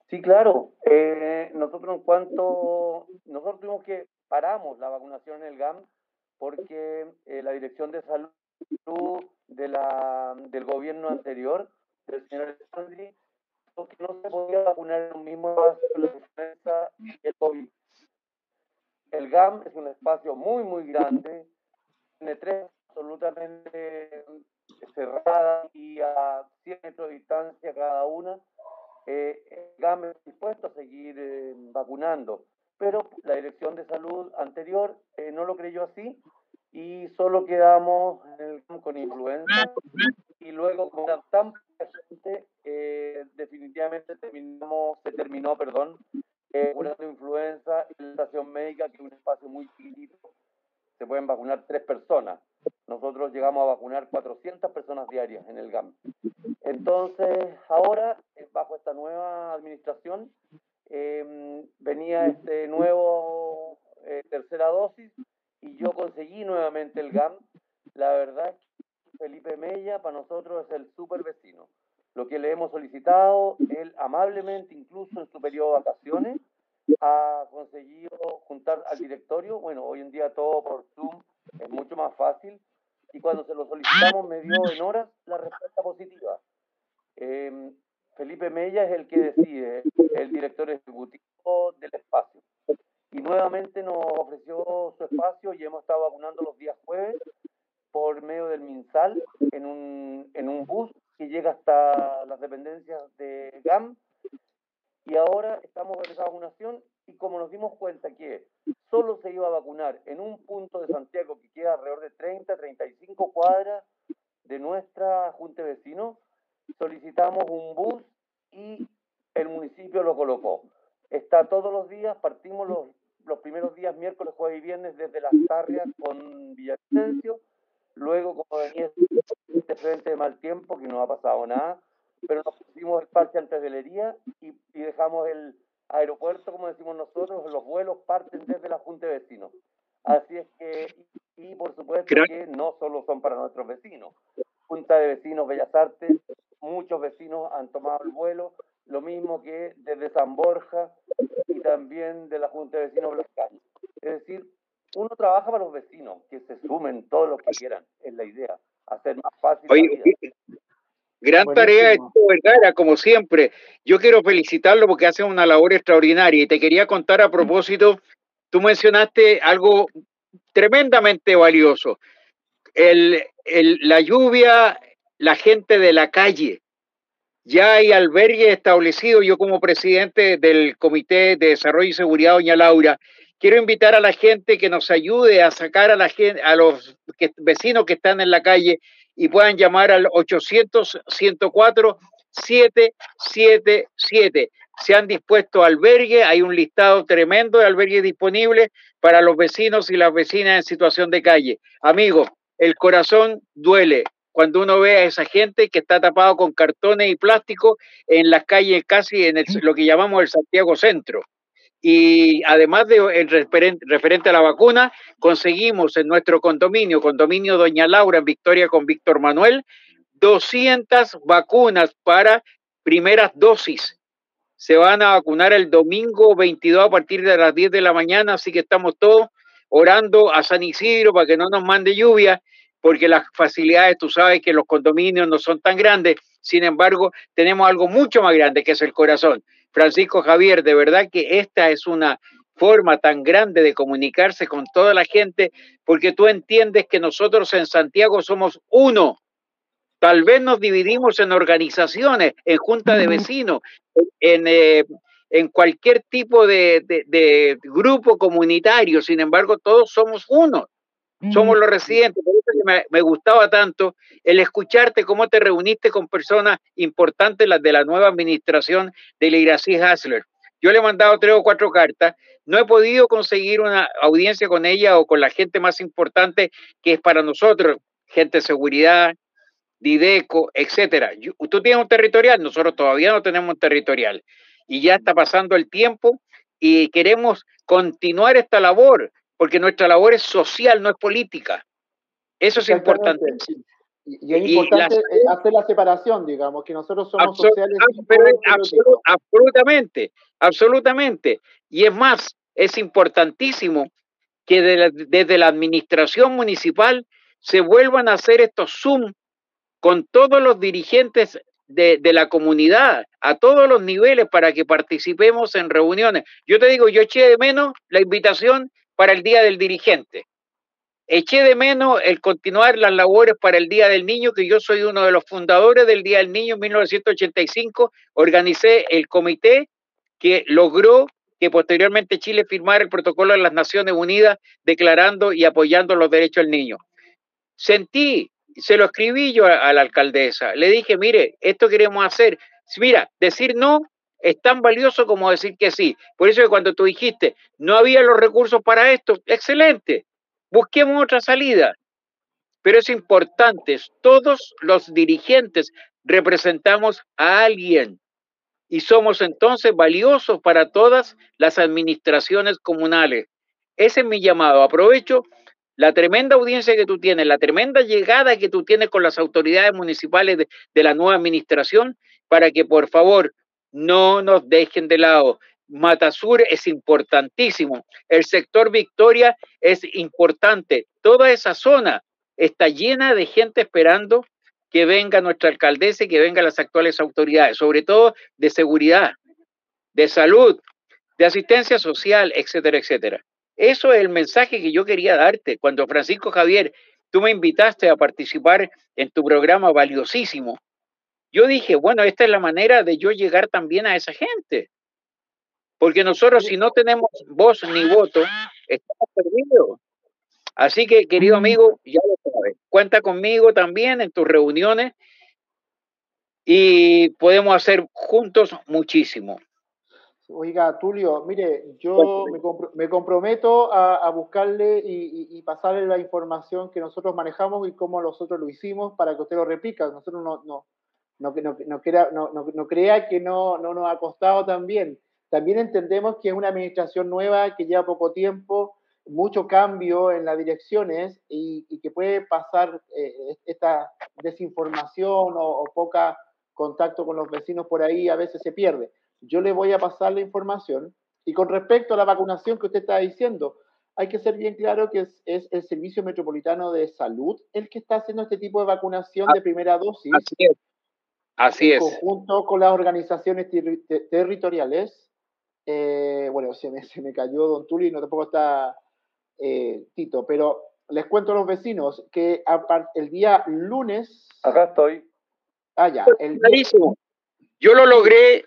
C: Sí, claro. Eh, nosotros en cuanto, nosotros tuvimos que paramos la vacunación en el GAM porque eh, la Dirección de Salud de la, del gobierno anterior, del señor Alessandri, que no se podía vacunar en un mismo espacio el COVID. El GAM es un espacio muy, muy grande, tiene tres absolutamente cerradas y a 100 metros de distancia cada una. Eh, GAM es dispuesto a seguir eh, vacunando, pero la Dirección de Salud anterior eh, no lo creyó así y solo quedamos con influenza y luego era tan presente, eh, definitivamente terminamos, se terminó, perdón, eh, una influenza y la estación médica, que es un espacio muy chiquitito, se pueden vacunar tres personas. Nosotros llegamos a vacunar 400 personas diarias en el GAM. Entonces, ahora, eh, bajo esta nueva administración, em, venía este nuevo de tercera dosis y yo conseguí nuevamente el GAM. La verdad, Felipe Mella para nosotros es el super vecino. Lo que le hemos solicitado, él amablemente, incluso en su periodo de vacaciones, ha conseguido juntar al directorio. Bueno, hoy en día todo por Zoom es mucho más fácil. Y cuando se lo solicitamos, me dio en horas la respuesta positiva. Eh, Felipe Mella es el que decide, el director ejecutivo del espacio. Y nuevamente nos ofreció su espacio y hemos estado vacunando los días jueves por medio del MinSal en un, en un bus que llega hasta las dependencias de GAM. Y ahora estamos esa vacunación y como nos dimos cuenta que solo se iba a vacunar en un punto de Santiago que queda alrededor de 30, 35 cuadras de nuestra Junta de solicitamos un bus y el municipio lo colocó. Está todos los días, partimos los, los primeros días, miércoles, jueves y viernes, desde las tarrias con Villavicencio. Luego, como venía este frente de mal tiempo, que no ha pasado nada, pero nos pusimos el parche antes de Lería y, y dejamos el aeropuerto, como decimos nosotros, los vuelos parten desde la Junta de Vecinos. Así es que, y, y por supuesto que no solo son para nuestros vecinos. Junta de Vecinos Bellas Artes muchos vecinos han tomado el vuelo, lo mismo que desde San Borja y también de la Junta de Vecinos Blascaña. Es decir, uno trabaja para los vecinos, que se sumen todos los que quieran, es la idea, hacer más fácil.
B: Oye, gran tarea de Vergara, como siempre. Yo quiero felicitarlo porque hace una labor extraordinaria y te quería contar a propósito, tú mencionaste algo tremendamente valioso. El, el, la lluvia la gente de la calle. Ya hay albergue establecido. Yo como presidente del Comité de Desarrollo y Seguridad, doña Laura, quiero invitar a la gente que nos ayude a sacar a, la gente, a los vecinos que están en la calle y puedan llamar al 800-104-777. Se han dispuesto albergue, hay un listado tremendo de albergues disponibles para los vecinos y las vecinas en situación de calle. Amigos, el corazón duele, cuando uno ve a esa gente que está tapado con cartones y plástico en las calles, casi en lo que llamamos el Santiago Centro. Y además de el referente, a la vacuna, conseguimos en nuestro condominio, condominio Doña Laura en Victoria con Víctor Manuel, 200 vacunas para primeras dosis. Se van a vacunar el domingo 22 a partir de las 10 de la mañana, así que estamos todos orando a San Isidro para que no nos mande lluvia porque las facilidades, tú sabes que los condominios no son tan grandes, sin embargo, tenemos algo mucho más grande que es el corazón. Francisco Javier, de verdad que esta es una forma tan grande de comunicarse con toda la gente, porque tú entiendes que nosotros en Santiago somos uno. Tal vez nos dividimos en organizaciones, en junta de vecinos, en, eh, en cualquier tipo de, de, de grupo comunitario, sin embargo, todos somos uno somos los residentes. Por me, gustaba tanto el escucharte cómo te reuniste con personas importantes, las de la nueva administración de Leirací Hasler. Yo le he mandado tres o cuatro cartas, no he podido conseguir una audiencia con ella o con la gente más importante que es para nosotros, gente de seguridad, Dideco, etcétera. Tú tienes un territorial, nosotros todavía no tenemos territorial y ya está pasando el tiempo y queremos continuar esta labor porque nuestra labor es social, no es política. Eso es importante.
A: Y es importante la, hacer la separación, digamos, que nosotros somos
B: absolut,
A: sociales.
B: Absolut, absolutamente, absolutamente. Y es más, es importantísimo que de la, desde la administración municipal se vuelvan a hacer estos Zoom con todos los dirigentes de, de, la comunidad a todos los niveles para que participemos en reuniones. Yo te digo, yo eché de menos la invitación para el Día del Dirigente. Eché de menos el continuar las labores para el Día del Niño, que yo soy uno de los fundadores del Día del Niño en 1985. Organicé el comité que logró que posteriormente Chile firmara el protocolo de las Naciones Unidas declarando y apoyando los derechos del niño. Sentí, se lo escribí yo a, a la alcaldesa, le dije, mire, esto queremos hacer. Mira, decir no es tan valioso como decir que sí. Por eso que cuando tú dijiste, no había los recursos para esto, excelente, busquemos otra salida. Pero es importante, todos los dirigentes representamos a alguien y somos entonces valiosos para todas las administraciones comunales. ese es mi llamado. Aprovecho la tremenda audiencia que tú tienes, la tremenda llegada que tú tienes con las autoridades municipales de, de la nueva administración, para que por favor no nos dejen de lado. Matasur es importantísimo. El sector Victoria es importante. Toda esa zona está llena de gente esperando que venga nuestra alcaldesa y que vengan las actuales autoridades, sobre todo de seguridad, de salud, de asistencia social, etcétera, etcétera. Eso es el mensaje que yo quería darte. Cuando Francisco Javier, tú me invitaste a participar en tu programa valiosísimo, yo dije, bueno, esta es la manera de yo llegar también a esa gente. Porque nosotros si no tenemos voz ni voto, estamos perdidos. Así que, querido amigo, ya lo sabes, cuenta conmigo también en tus reuniones y podemos hacer juntos muchísimo.
A: Oiga, Tulio, mire, yo me, comprometo a, buscarle y, pasarle la información que nosotros manejamos y cómo nosotros lo hicimos para que usted lo replica. Nosotros no, no, no, no, crea, no, crea que no, no nos ha costado también. También entendemos que es una administración nueva que lleva poco tiempo, mucho cambio en las direcciones y, que puede pasar eh, esta desinformación o, poca contacto con los vecinos por ahí, a veces se pierde. Yo le voy a pasar la información. Y con respecto a la vacunación que usted está diciendo, hay que ser bien claro que es, el Servicio Metropolitano de Salud el que está haciendo este tipo de vacunación de primera dosis.
B: Así es. Así
A: en Conjunto con las organizaciones territoriales. Eh, bueno, se me, se me cayó Don Tuli, no tampoco está eh, Tito, pero les cuento a los vecinos que el día lunes...
C: Acá estoy.
A: Ah, ya. El
B: Yo lo logré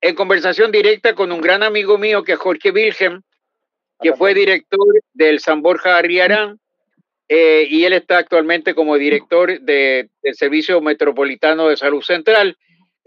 B: en conversación directa con un gran amigo mío que es Jorge Wilhelm, que fue director del San Borja Arriarán, eh, y él está actualmente como director del Servicio Metropolitano de Salud Central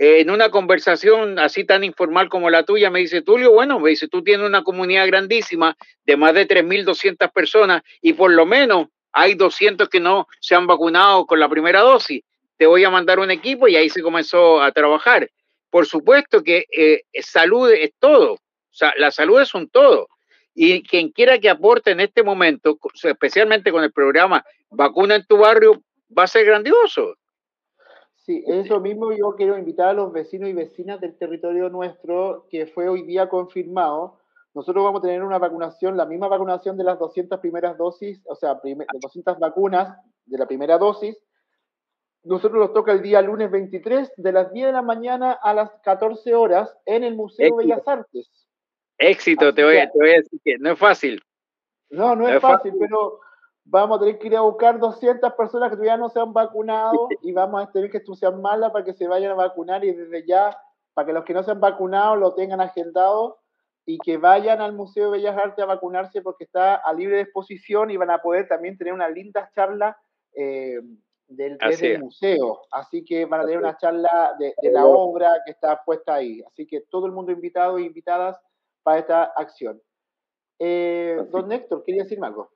B: en una conversación así tan informal como la tuya, me dice, Tulio, bueno, me dice, tú tienes una comunidad grandísima de más de 3.200 personas y por lo menos hay 200 que no se han vacunado con la primera dosis. Te voy a mandar un equipo y ahí se comenzó a trabajar. Por supuesto que eh, salud es todo, o sea, la salud es un todo. Y quien quiera que aporte en este momento, especialmente con el programa Vacuna en tu barrio, va a ser grandioso.
A: Sí, eso mismo yo quiero invitar a los vecinos y vecinas del territorio nuestro, que fue hoy día confirmado. Nosotros vamos a tener una vacunación, la misma vacunación de las 200 primeras dosis, o sea, de 200 vacunas de la primera dosis. Nosotros nos toca el día lunes 23, de las 10 de la mañana a las 14 horas, en el Museo Bellas Artes.
B: Éxito, te voy, te voy, a decir que no es fácil.
A: No, no, es, fácil, pero vamos a tener que ir a buscar 200 personas que todavía no se han vacunado y vamos a tener que entusiasmarlas para que se vayan a vacunar y desde ya, para que los que no se han vacunado lo tengan agendado y que vayan al Museo de Bellas Artes a vacunarse porque está a libre disposición y van a poder también tener una linda charla eh, del, desde el museo. Así que van a tener una charla de, la obra que está puesta ahí. Así que todo el mundo invitado e invitadas para esta acción. Eh, don Néctor, quería decirme algo.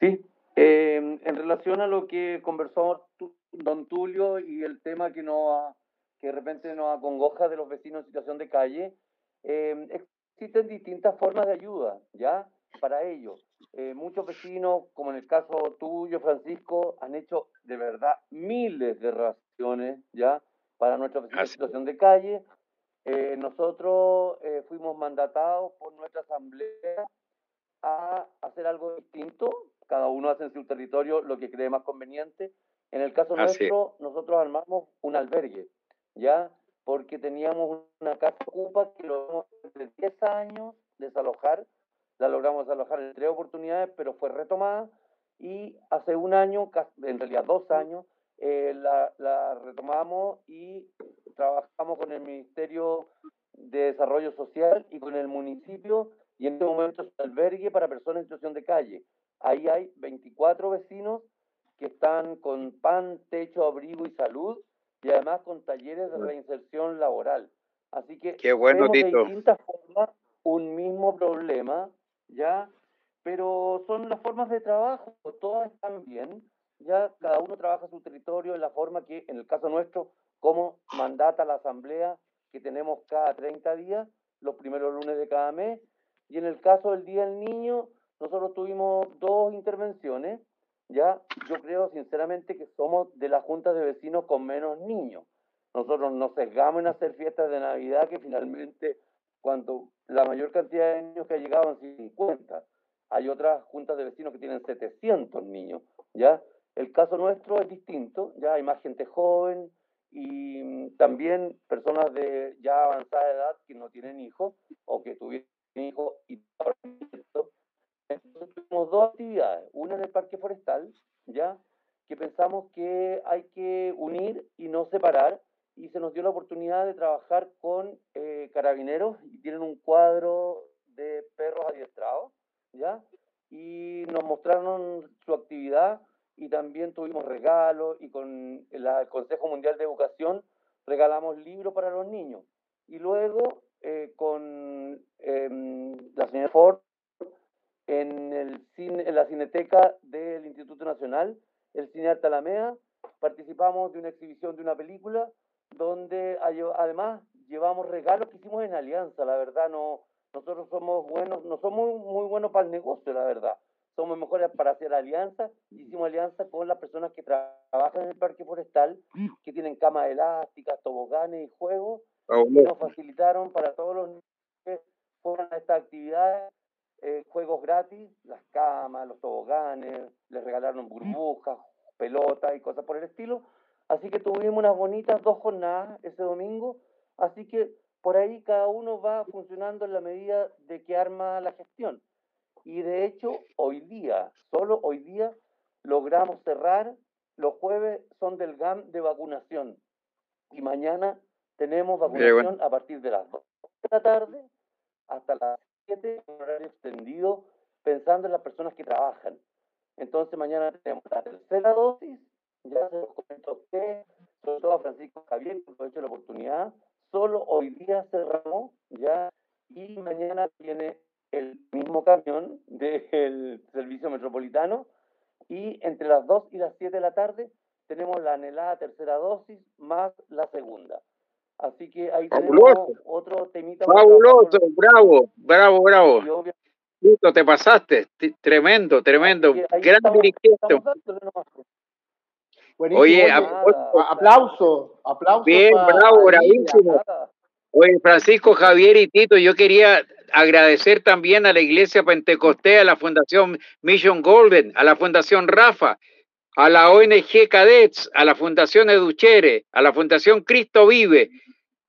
C: Sí, em, en relación a lo que conversó don Tulio y el tema que, no, que de repente nos acongoja de los vecinos en situación de calle, em, existen distintas formas de ayuda, ¿ya? Para ellos. Eh, muchos vecinos, como en el caso tuyo, Francisco, han hecho de verdad miles de raciones, ¿ya? Para nuestros vecinos en situación de calle. Eh, nosotros eh, fuimos mandatados por nuestra asamblea a hacer algo distinto, cada uno hace en su territorio lo que cree más conveniente. En el caso nuestro, nosotros armamos un albergue, ¿ya? Porque teníamos una casa ocupa que logramos de 10 años desalojar, la logramos desalojar en tres oportunidades, pero fue retomada y hace un año, en realidad dos años, eh, la, la retomamos y trabajamos con el Ministerio de Desarrollo Social y con el municipio y en este momento es un albergue para personas en situación de calle. Ahí hay 24 vecinos que están con pan, techo, abrigo y salud y además con talleres de reinserción laboral. Así que
B: Qué bueno,
C: de distintas formas un mismo problema, ¿ya? Pero son las formas de trabajo, todas están bien, ya cada uno trabaja su territorio en la forma que, en el caso nuestro, como mandata la asamblea que tenemos cada 30 días, los primeros lunes de cada mes, Y en el caso del Día del Niño, nosotros tuvimos dos intervenciones, ¿ya? Yo creo sinceramente que somos de las juntas de vecinos con menos niños. Nosotros nos sesgamos en hacer fiestas de Navidad que finalmente, cuando la mayor cantidad de niños que ha llegado en 50, hay otras juntas de vecinos que tienen 700 niños, ¿ya? El caso nuestro es distinto, ya hay más gente joven y mm, también personas de ya avanzada edad que no tienen hijos o que tuvieron hijos y tuvimos dos actividades, una en el parque forestal, ya que pensamos que hay que unir y no separar y se nos dio la oportunidad de trabajar con eh, carabineros y tienen un cuadro de perros adiestrados, ¿ya? Y nos mostraron su actividad y también tuvimos regalos y con el Consejo Mundial de Educación regalamos libros para los niños. Y luego eh, con em, la señora Ford en, el cine, en la Cineteca del Instituto Nacional, el Cine Arte Alameda, participamos de una exhibición de una película donde además llevamos regalos que hicimos en alianza, la verdad, no, nosotros somos buenos, no somos muy buenos para el negocio, la verdad, somos mejores para hacer alianza, hicimos alianza con las personas que trabajan en el parque forestal, que tienen camas elásticas, toboganes y juegos, y nos facilitaron para todos los niños que fueran a estas actividades eh, juegos gratis, las camas, los toboganes, les regalaron burbujas, pelotas y cosas por el estilo. Así que tuvimos unas bonitas dos jornadas ese domingo. Así que por ahí cada uno va funcionando en la medida de que arma la gestión. Y de hecho, hoy día, solo hoy día, logramos cerrar. Los jueves son del GAM de vacunación. Y mañana tenemos vacunación a partir de las 2 de la tarde hasta las en horario extendido, pensando en las personas que trabajan. Entonces mañana tenemos la tercera dosis, ya se los comento a usted, sobre todo a Francisco Javier, que hecho la oportunidad, solo hoy día cerramos, ya, y mañana viene el mismo camión del servicio metropolitano, y entre las 2 y las 7 de la tarde tenemos la anhelada tercera dosis más la segunda. Así que ahí tenemos otro temita.
B: Fabuloso, bravo, bravo, bravo. Listo, te pasaste, tremendo, tremendo. Gran dirigente.
A: Oye, aplauso, aplauso.
B: Bien, bravo, bravísimo. Oye, Francisco, Javier y Tito, yo quería agradecer también a la Iglesia Pentecostés, a la Fundación Mission Golden, a la Fundación Rafa, a la ONG Cadets, a la Fundación Educhere, a la Fundación Cristo Vive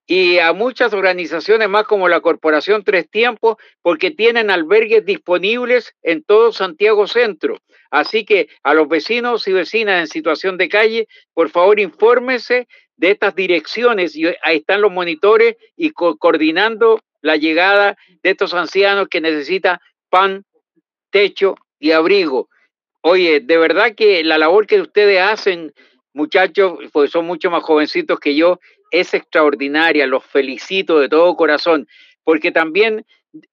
B: y a muchas organizaciones más como la Corporación Tres Tiempos, porque tienen albergues disponibles en todo Santiago Centro. Así que a los vecinos y vecinas en situación de calle, por favor infórmese de estas direcciones y ahí están los monitores y coordinando la llegada de estos ancianos que necesitan pan, techo y abrigo. Oye, de verdad que la labor que ustedes hacen, muchachos, pues son mucho más jovencitos que yo, es extraordinaria. Los felicito de todo corazón, porque también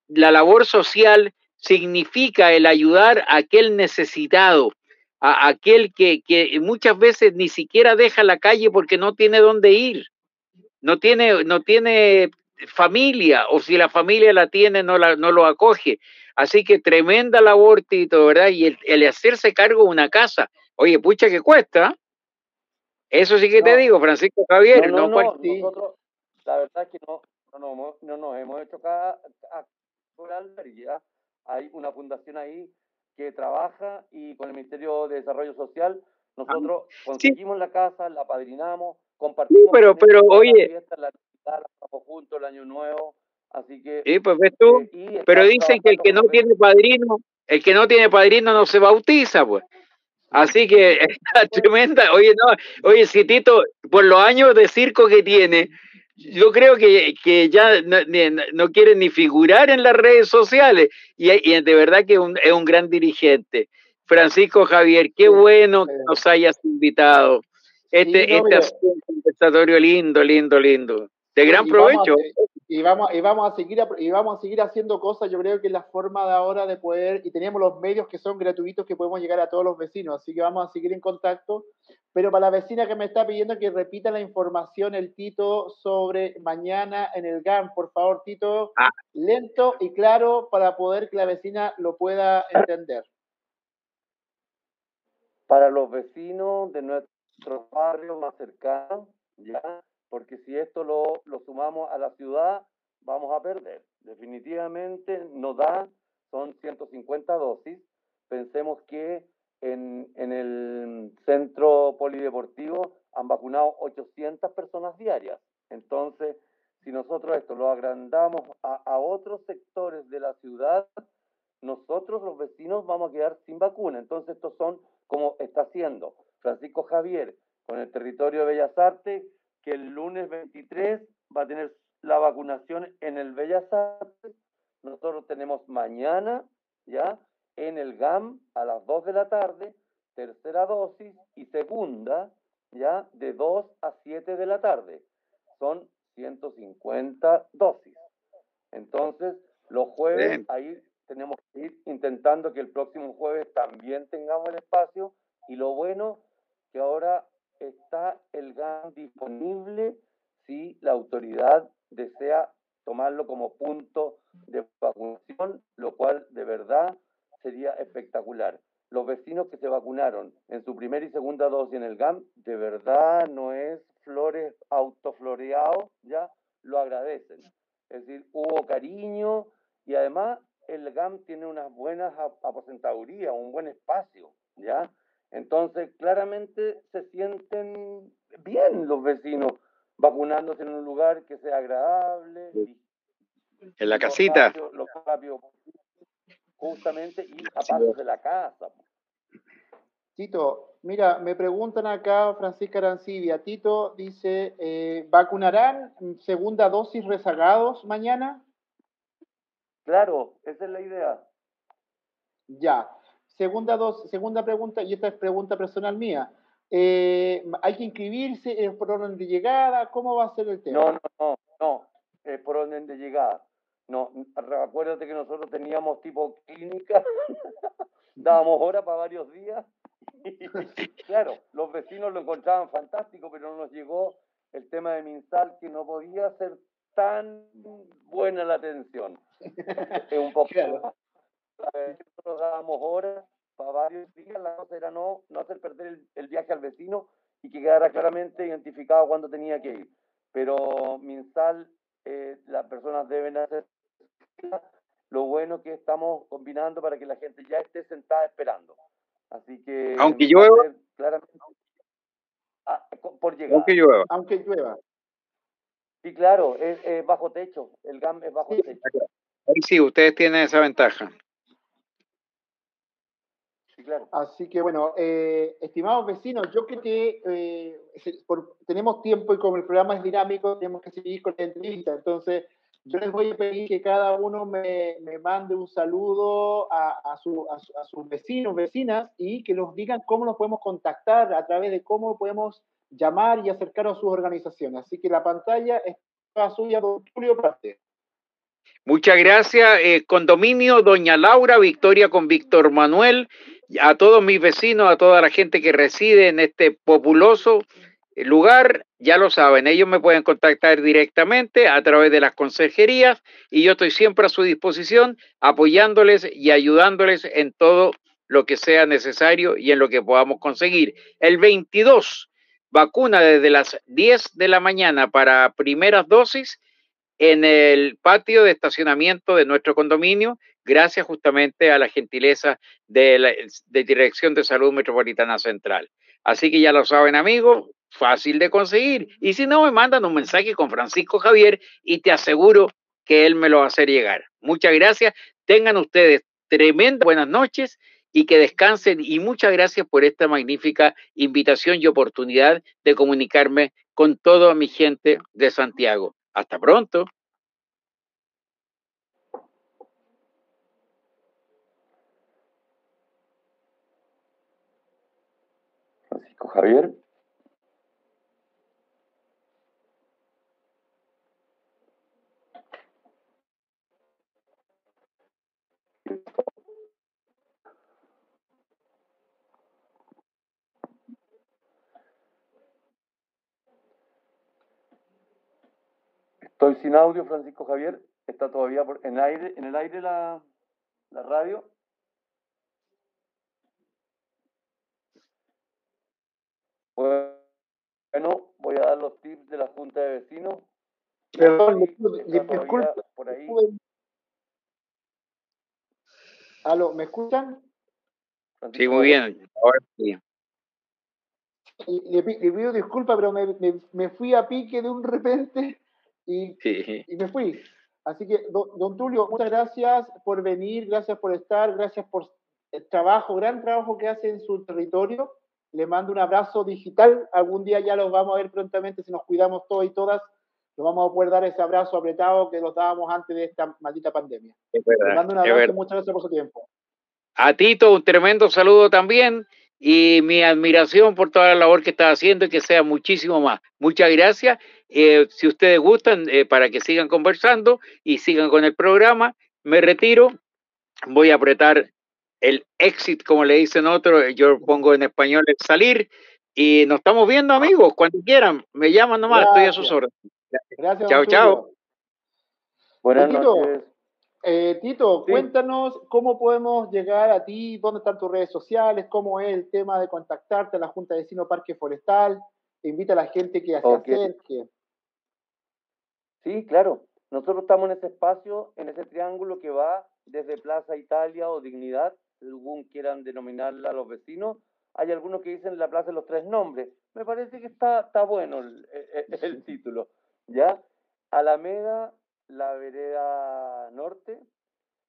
B: la labor social significa el ayudar a aquel necesitado, a aquel que, que muchas veces ni siquiera deja la calle porque no tiene dónde ir, no tiene, no tiene familia, o si la familia la tiene, no, la, no lo acoge. Así que tremenda labor, Tito, ¿verdad? Y el, hacerse cargo de una casa, oye, pucha que cuesta. Eso sí que te digo, Francisco Javier.
C: No, no, nosotros, la verdad es que no, no, no, nos hemos hecho cada. Hay una fundación ahí que trabaja y con el Ministerio de Desarrollo Social nosotros conseguimos la casa, la padrinamos, compartimos.
B: pero, pero, oye.
C: La la, juntos el año nuevo Así que.
B: Sí, pues ves tú. Eh, pero dicen que el que no tiene padrino, el que no tiene padrino no se bautiza, pues. Así que (laughs) está tremenda. Oye, no, oye, si Tito, por los años de circo que tiene, yo creo que, que ya no, no, quiere ni figurar en las redes sociales. Y, y de verdad que es un gran dirigente. Francisco Javier, qué bueno que nos hayas invitado. Este, este conversatorio lindo, lindo, lindo. De gran provecho.
A: y, vamos, y, vamos a seguir, y vamos a seguir haciendo cosas, yo creo que es la forma de ahora de poder, y tenemos los medios que son gratuitos que podemos llegar a todos los vecinos, así que vamos a seguir en contacto. Pero para la vecina que me está pidiendo que repita la información, el Tito, sobre mañana en el GAM, por favor, Tito, ah. lento y claro para poder que la vecina lo pueda entender.
C: Para los vecinos de nuestro barrio más cercano, ya porque si esto lo, lo sumamos a la ciudad, vamos a perder. Definitivamente nos da, son 150 dosis. Pensemos que en, en, el centro polideportivo han vacunado 800 personas diarias. Entonces, si nosotros esto lo agrandamos a, a, otros sectores de la ciudad, nosotros los vecinos vamos a quedar sin vacuna. Entonces, estos son como está haciendo Francisco Javier con el territorio de Bellas Artes, que el lunes 23 va a tener la vacunación en el Bellas Artes. Nosotros tenemos mañana, ¿ya? En el GAM a las 2 de la tarde, tercera dosis y segunda, ¿ya? De 2 a 7 de la tarde. Son 150 dosis. Entonces, los jueves, ahí tenemos que ir intentando que el próximo jueves también tengamos el espacio. Y lo bueno que ahora está el GAN disponible si la autoridad desea tomarlo como punto de vacunación, lo cual de verdad sería espectacular. Los vecinos que se vacunaron en su primera y segunda dosis en el GAM, de verdad no es flores autofloreado, ya lo agradecen. Es decir, hubo cariño y además el GAM tiene unas buenas aposentadurías, un buen espacio, ¿ya? Entonces, claramente se sienten bien los vecinos vacunándose en un lugar que sea agradable.
B: en la casita.
C: justamente, y aparte de la casa.
A: Tito, mira, me preguntan acá, Francisca Arancibia, Tito dice, eh, ¿vacunarán segunda dosis rezagados mañana?
C: Claro, esa es la idea.
A: Ya. Segunda, dos, segunda pregunta, y esta es pregunta personal mía. Eh, ¿Hay que inscribirse? ¿Es por orden de llegada? ¿Cómo va a ser el tema?
C: No, no, no, no, es por orden de llegada. No, acuérdate que nosotros teníamos tipo clínica, (laughs) dábamos hora para varios días. (laughs) claro, los vecinos lo encontraban fantástico, pero no nos llegó el tema de Minsal que no podía ser tan buena la atención. (laughs) Es un poco nosotros dábamos horas para varios días, la cosa era no, no hacer perder el, viaje al vecino y que quedara claramente identificado cuándo tenía que ir. Pero Minsal, eh, las personas deben hacer lo bueno que estamos combinando para que la gente ya esté sentada esperando. Así que...
B: Aunque llueva.
C: Claramente, ah, por llegar.
B: Aunque llueva.
A: Aunque llueva.
C: Sí, claro, es, bajo techo. El GAM es bajo techo.
B: Ahí sí, ustedes tienen esa ventaja.
A: Así que bueno, eh, estimados vecinos, yo creo que eh, tenemos tiempo y como el programa es dinámico, tenemos que seguir con la entrevista. Entonces, yo les voy a pedir que cada uno me, mande un saludo a, su, a, sus vecinos, vecinas, y que nos digan cómo nos podemos contactar, a través de cómo podemos llamar y acercarnos a sus organizaciones. Así que la pantalla es suya, don Julio Parte.
B: Muchas gracias. Eh, condominio Doña Laura, Victoria con Víctor Manuel a todos mis vecinos, a toda la gente que reside en este populoso lugar, ya lo saben, ellos me pueden contactar directamente a través de las consejerías y yo estoy siempre a su disposición apoyándoles y ayudándoles en todo lo que sea necesario y en lo que podamos conseguir. El 22, vacuna desde las 10 de la mañana para primeras dosis en el patio de estacionamiento de nuestro condominio gracias justamente a la gentileza de la Dirección de Salud Metropolitana Central. Así que ya lo saben amigos, fácil de conseguir. Y si no, me mandan un mensaje con Francisco Javier y te aseguro que él me lo va a hacer llegar. Muchas gracias. Tengan ustedes tremendas buenas noches y que descansen. Y muchas gracias por esta magnífica invitación y oportunidad de comunicarme con toda mi gente de Santiago. Hasta pronto.
C: Javier. Estoy sin audio, Francisco Javier. Está todavía por, en, aire, en el aire la, la radio. Bueno, voy a dar los tips de la Junta de Vecinos.
A: Perdón, disculpe. Por ahí. Aló, ¿me escuchan?
B: Sí, muy bien. Ahora sí.
A: Le, pido disculpas, pero me, me, fui a pique de un repente y, y me fui. Así que, don, Tulio, muchas gracias por venir, gracias por estar, gracias por el trabajo, gran trabajo que hace en su territorio. Le mando un abrazo digital. Algún día ya los vamos a ver prontamente si nos cuidamos todos y todas. Nos vamos a poder dar ese abrazo apretado que nos dábamos antes de esta maldita pandemia. Le mando un abrazo muchas gracias por su tiempo.
B: A Tito, un tremendo saludo también y mi admiración por toda la labor que está haciendo y que sea muchísimo más. Muchas gracias. Eh, si ustedes gustan, eh, para que sigan conversando y sigan con el programa, me retiro. Voy a apretar el exit, como le dicen otros, yo pongo en español el salir. Y nos estamos viendo, amigos, cuando quieran. Me llaman nomás, estoy a sus órdenes.
A: Gracias.
B: Chao, chao.
A: Buenas noches. Eh, Tito, cuéntanos cómo podemos llegar a ti, dónde están tus redes sociales, cómo es el tema de contactarte a la Junta de Vecino Parque Forestal, invita a la gente que se acerque.
C: Sí, claro. Nosotros estamos en ese espacio, en ese triángulo que va desde Plaza Italia o Dignidad, según quieran denominarla a los vecinos. Hay algunos que dicen la Plaza de los Tres Nombres. Me parece que está, está bueno el, el título. ¿Ya? Alameda, la vereda norte,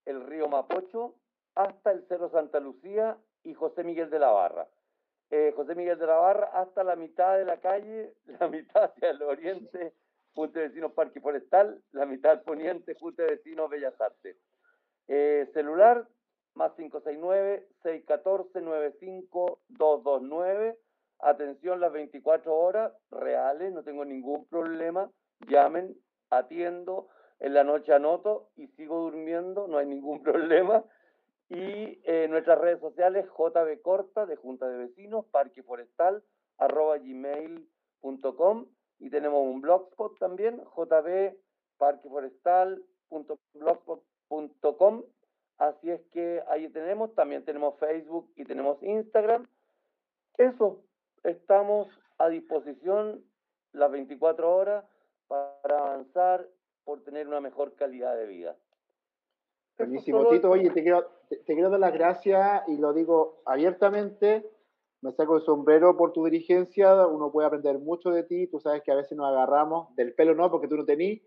C: el río Mapocho, hasta el Cerro Santa Lucía y José Miguel de la Barra. Eh, José Miguel de la Barra hasta la mitad de la calle, (laughs) la mitad hacia el oriente, Junta de Vecinos Parque Forestal, la mitad poniente, Junta de Vecinos Bellas Artes. Eh, celular, más 569-614-95229. Atención las 24 horas, reales, no tengo ningún problema. Llamen, atiendo en la noche anoto y sigo durmiendo, no hay ningún (laughs) problema. Y eh, nuestras redes sociales, JB Corta, de Junta de Vecinos, Parque Forestal, arroba gmail.com. Y tenemos un blogspot también, jbparqueforestal.blogspot.com. Así es que ahí tenemos, también tenemos Facebook y tenemos Instagram. Eso, estamos a disposición las 24 horas para avanzar por tener una mejor calidad de vida.
A: Buenísimo, Tito. Oye, te quiero, te, quiero dar las gracias y lo digo abiertamente. Me saco el sombrero por tu dirigencia. Uno puede aprender mucho de ti. Tú sabes que a veces nos agarramos del pelo, no, porque tú no tenís.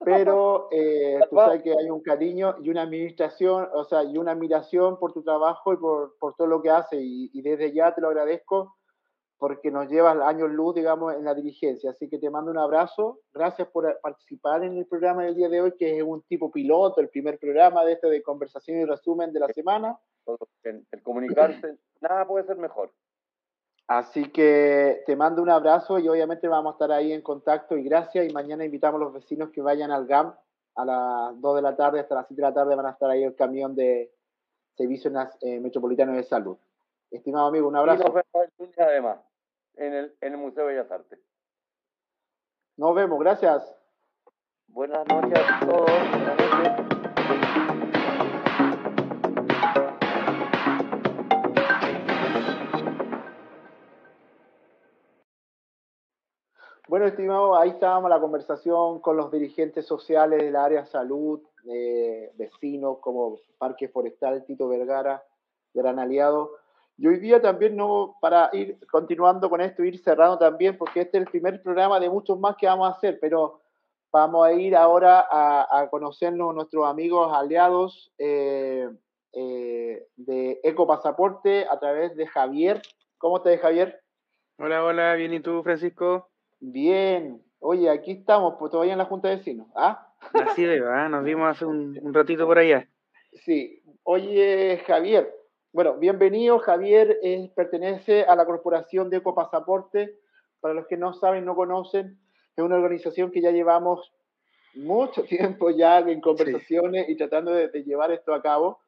A: Pero eh, tú sabes que hay un cariño y una administración, o sea, y una admiración por tu trabajo y por, por todo lo que haces. Y, y desde ya te lo agradezco porque nos llevas años luz, digamos, en la dirigencia. Así que te mando un abrazo. Gracias por participar en el programa del día de hoy, que es un tipo piloto, el primer programa de este de conversación y resumen de la semana.
C: El comunicarse, (clears throat) nada puede ser mejor.
A: Así que te mando un abrazo y obviamente vamos a estar ahí en contacto y gracias. Y mañana invitamos a los vecinos que vayan al GAM a las 2 de la tarde hasta las 7 de la tarde van a estar ahí el camión de Servicios eh, Metropolitanos de Salud. Estimado amigo, un abrazo.
C: Y nos vemos el lunes además, en el, en el Museo de Bellas Artes.
A: Nos vemos, gracias.
C: Buenas noches a todos. Buenas noches.
A: Bueno, estimado, ahí estábamos la conversación con los dirigentes sociales del área de salud, eh, vecinos como Parque Forestal, Tito Vergara, gran aliado. Y hoy día también, no, para ir continuando con esto, ir cerrando también, porque este es el primer programa de muchos más que vamos a hacer, pero vamos a ir ahora a, conocernos nuestros amigos aliados eh, eh, de Eco Pasaporte a través de Javier. ¿Cómo estás, Javier?
D: Hola, hola, bien, ¿y tú, Francisco?
A: Bien. Oye, aquí estamos, pues todavía en la Junta de Vecinos. ¿ah?
D: Así de, ¿ah? nos vimos hace un, un ratito por allá.
A: Sí. Oye, Javier, bueno, bienvenido. Javier pertenece a la corporación de Ecopasaporte. Para los que no saben, no conocen, es una organización que ya llevamos mucho (laughs) tiempo ya en conversaciones y tratando de, llevar esto a cabo,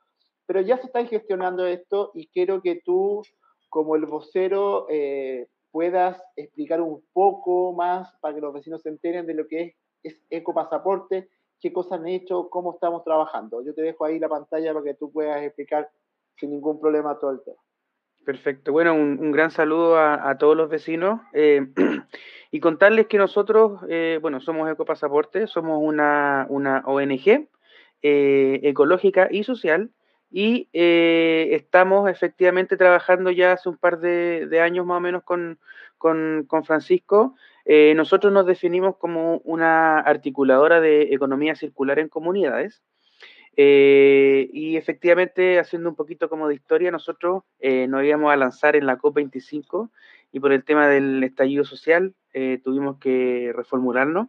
A: pero ya se está gestionando esto y quiero que tú, como el vocero, eh, puedas explicar un poco más para que los vecinos se enteren de lo que es es Ecopasaporte, qué cosas han hecho, cómo estamos trabajando. Yo te dejo ahí la pantalla para que tú puedas explicar sin ningún problema todo el tema.
D: Perfecto. Bueno, un, gran saludo a, todos los vecinos eh, (clears throat) y contarles que nosotros, eh, bueno, somos Ecopasaporte, somos una, una ONG eh, ecológica y social y estamos efectivamente trabajando ya hace un par de, años más o menos con, con, con Francisco. nosotros nos definimos como una articuladora de economía circular en comunidades. Eh, y efectivamente, haciendo un poquito como de historia, nosotros eh, nos íbamos a lanzar en la COP25 y por el tema del estallido social eh, tuvimos que reformularnos.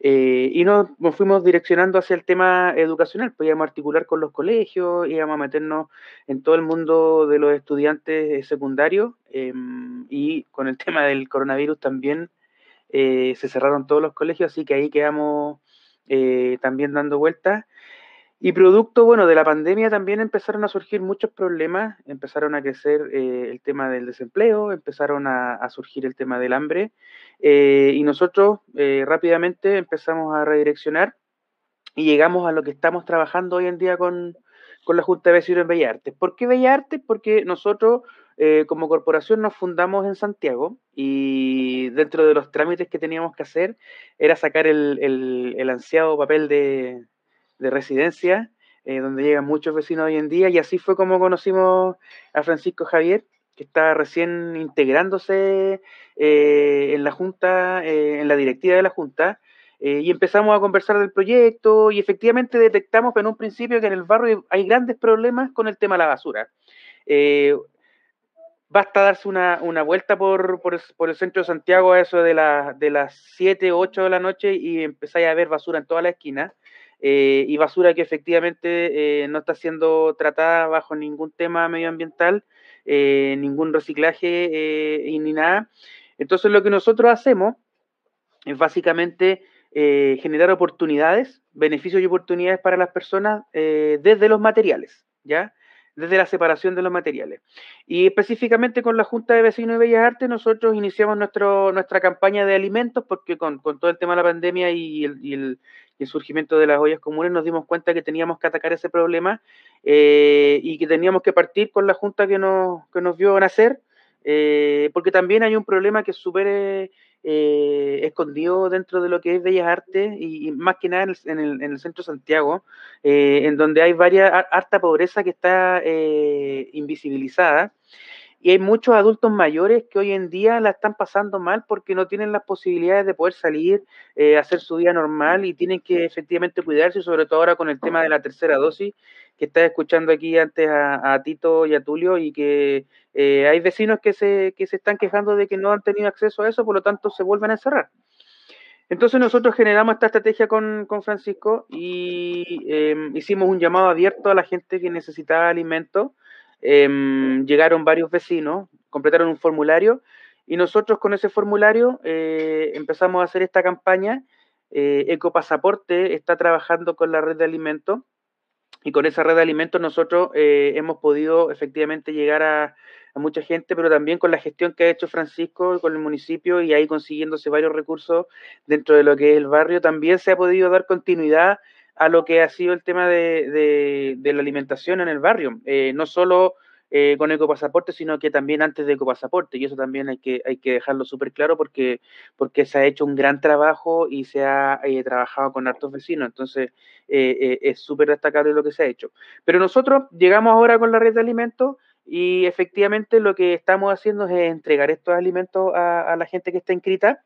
D: y nos, fuimos direccionando hacia el tema educacional, pues íbamos a articular con los colegios, íbamos a meternos en todo el mundo de los estudiantes secundarios em, y con el (laughs) tema del coronavirus también se cerraron todos los colegios, así que ahí quedamos también dando vueltas. Y producto, bueno, de la pandemia también empezaron a surgir muchos problemas, empezaron a crecer eh, el tema del desempleo, empezaron a, surgir el tema del hambre, eh, y nosotros eh, rápidamente empezamos a redireccionar y llegamos a lo que estamos trabajando hoy en día con, con la Junta de Vecinos en Bellas Artes. ¿Por qué Bellas Artes? Porque nosotros como corporación nos fundamos en Santiago y dentro de los trámites que teníamos que hacer era sacar el, el ansiado papel de de residencia, eh, donde llegan muchos vecinos hoy en día, y así fue como conocimos a Francisco Javier, que está recién integrándose eh, en la Junta, eh, en la directiva de la Junta, y empezamos a conversar del proyecto y efectivamente detectamos en un principio que en el barrio hay grandes problemas con el tema de la basura. basta darse una, vuelta por, por, el centro de Santiago a eso de, de las 7, 8 de la noche y empezáis a ver basura en toda la esquina. Eh, y basura que efectivamente eh, no está siendo tratada bajo ningún tema medioambiental, eh, ningún reciclaje y ni nada. Entonces lo que nosotros hacemos es básicamente generar oportunidades, beneficios y oportunidades para las personas desde los materiales, ¿ya? Desde la separación de los materiales. Y específicamente con la Junta de Vecinos de Bellas Artes, nosotros iniciamos nuestro, nuestra campaña de alimentos, porque con, todo el tema de la pandemia y el, surgimiento de las ollas comunes nos dimos cuenta que teníamos que atacar ese problema eh, y que teníamos que partir con la Junta que nos, que nos vio nacer, eh, porque también hay un problema que súper eh, escondido dentro de lo que es Bellas Artes y, más que nada en el, centro de Santiago, eh, en donde hay varias, harta pobreza que está eh, invisibilizada. Y hay muchos adultos mayores que hoy en día la están pasando mal porque no tienen las posibilidades de poder salir, hacer su vida normal y tienen que efectivamente cuidarse, sobre todo ahora con el tema de la tercera dosis, que estás escuchando aquí antes a, Tito y a Tulio y que eh, hay vecinos que se, que se están quejando de que no han tenido acceso a eso, por lo tanto se vuelven a encerrar. Entonces nosotros generamos esta estrategia con, Francisco y em, hicimos un llamado abierto a la gente que necesitaba alimentos. Em, llegaron varios vecinos, completaron un formulario y nosotros con ese formulario eh, empezamos a hacer esta campaña. Eh, Ecopasaporte está trabajando con la red de alimentos y con esa red de alimentos nosotros eh, hemos podido efectivamente llegar a, mucha gente, pero también con la gestión que ha hecho Francisco con el municipio y ahí consiguiéndose varios recursos dentro de lo que es el barrio, también se ha podido dar continuidad a lo que ha sido el tema de, la alimentación en el barrio. Eh, no solo eh, con Ecopasaporte, sino que también antes de Ecopasaporte, y eso también hay que, hay que dejarlo súper claro porque, porque se ha hecho un gran trabajo y se ha eh, trabajado con hartos vecinos, entonces eh, es súper destacable lo que se ha hecho. Pero nosotros llegamos ahora con la red de alimentos y efectivamente lo que estamos haciendo es entregar estos alimentos a la gente que está inscrita.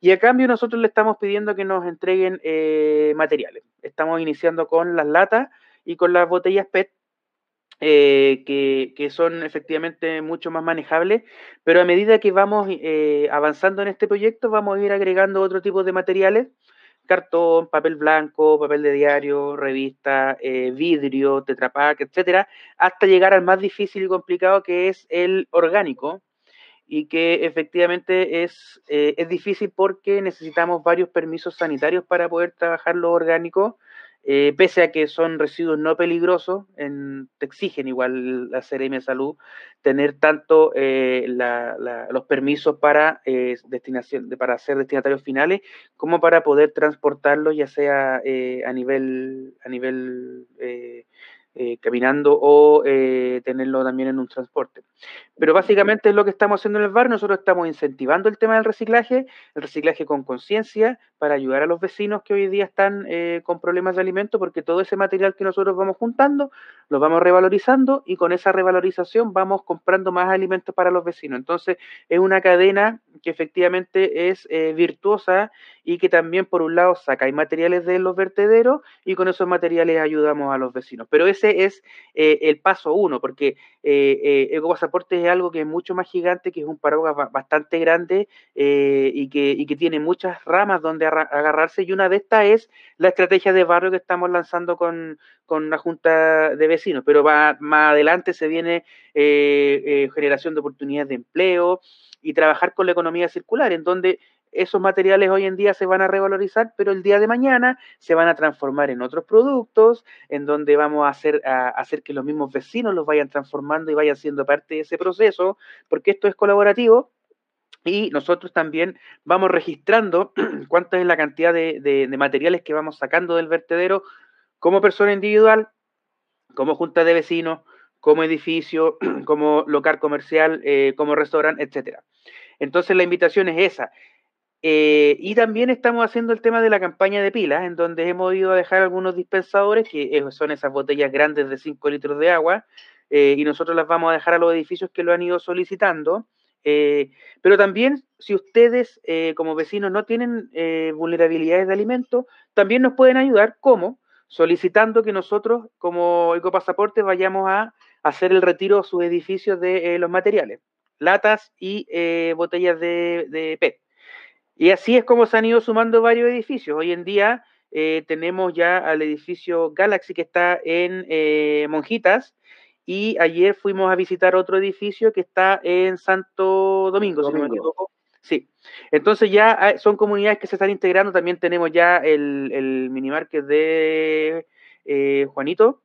D: Y a cambio nosotros le estamos pidiendo que nos entreguen materiales. Estamos iniciando con las latas y con las botellas PET eh, que, son efectivamente mucho más manejables, pero a medida que vamos eh, avanzando en este proyecto vamos a ir agregando otro tipo de materiales, cartón, papel blanco, papel de diario, revista, eh, vidrio, tetrapack, etcétera, hasta llegar al más difícil y complicado que es el orgánico y que efectivamente es, es difícil porque necesitamos varios permisos sanitarios para poder trabajar lo orgánico eh, pese a que son residuos no peligrosos, en, te exigen igual la CRM Salud tener tanto eh, los permisos para, eh, destinación, para ser destinatarios finales como para poder transportarlos ya sea a nivel, a nivel eh, caminando o eh, tenerlo también en un transporte. Pero básicamente es lo que estamos haciendo en el bar. Nosotros estamos incentivando el tema del reciclaje, el reciclaje con conciencia para ayudar a los vecinos que hoy día están eh, con problemas de alimento, porque todo ese material que nosotros vamos juntando lo vamos revalorizando y con esa revalorización vamos comprando más alimentos para los vecinos. Entonces es una cadena que efectivamente es virtuosa y que también por un lado saca materiales de los vertederos y con esos materiales ayudamos a los vecinos. Pero ese es eh, el paso uno, porque eh, eh, Ecopasaporte es algo que es mucho más gigante, que es un paraguas bastante grande eh, y, que, y que tiene muchas ramas donde agarrarse, y una de estas es la estrategia de barrio que estamos lanzando con, con la Junta de Vecinos, pero va, más adelante se viene generación de oportunidades de empleo y trabajar con la economía circular, en donde esos materiales hoy en día se van a revalorizar, pero el día de mañana se van a transformar en otros productos, en donde vamos a hacer, a hacer que los mismos vecinos los vayan transformando y vayan siendo parte de ese proceso, porque esto es colaborativo. Y nosotros también vamos registrando (clears throat) cuánta es la cantidad de, materiales que vamos sacando del vertedero como persona individual, como junta de vecinos, como edificio, (clears throat) como local comercial, eh, como restaurante, etcétera. Entonces la invitación es esa, eh, y también estamos haciendo el tema de la campaña de pilas, en donde hemos ido a dejar algunos dispensadores, que eh, son esas botellas grandes de 5 litros de agua, eh, y nosotros las vamos a dejar a los edificios que lo han ido solicitando. pero también, si ustedes como vecinos no tienen vulnerabilidades de alimento, también nos pueden ayudar, como solicitando que nosotros, como Ecopasaporte, vayamos a hacer el retiro a sus edificios de los materiales, latas y botellas de, de PET. Y así es como se han ido sumando varios edificios. Hoy en día eh, tenemos ya al edificio Galaxy que está en eh, Monjitas y ayer fuimos a visitar otro edificio que está en Santo Domingo, si no me equivoco. Sí, entonces ya son comunidades que se están integrando. También tenemos ya el, el minimarket de eh, Juanito,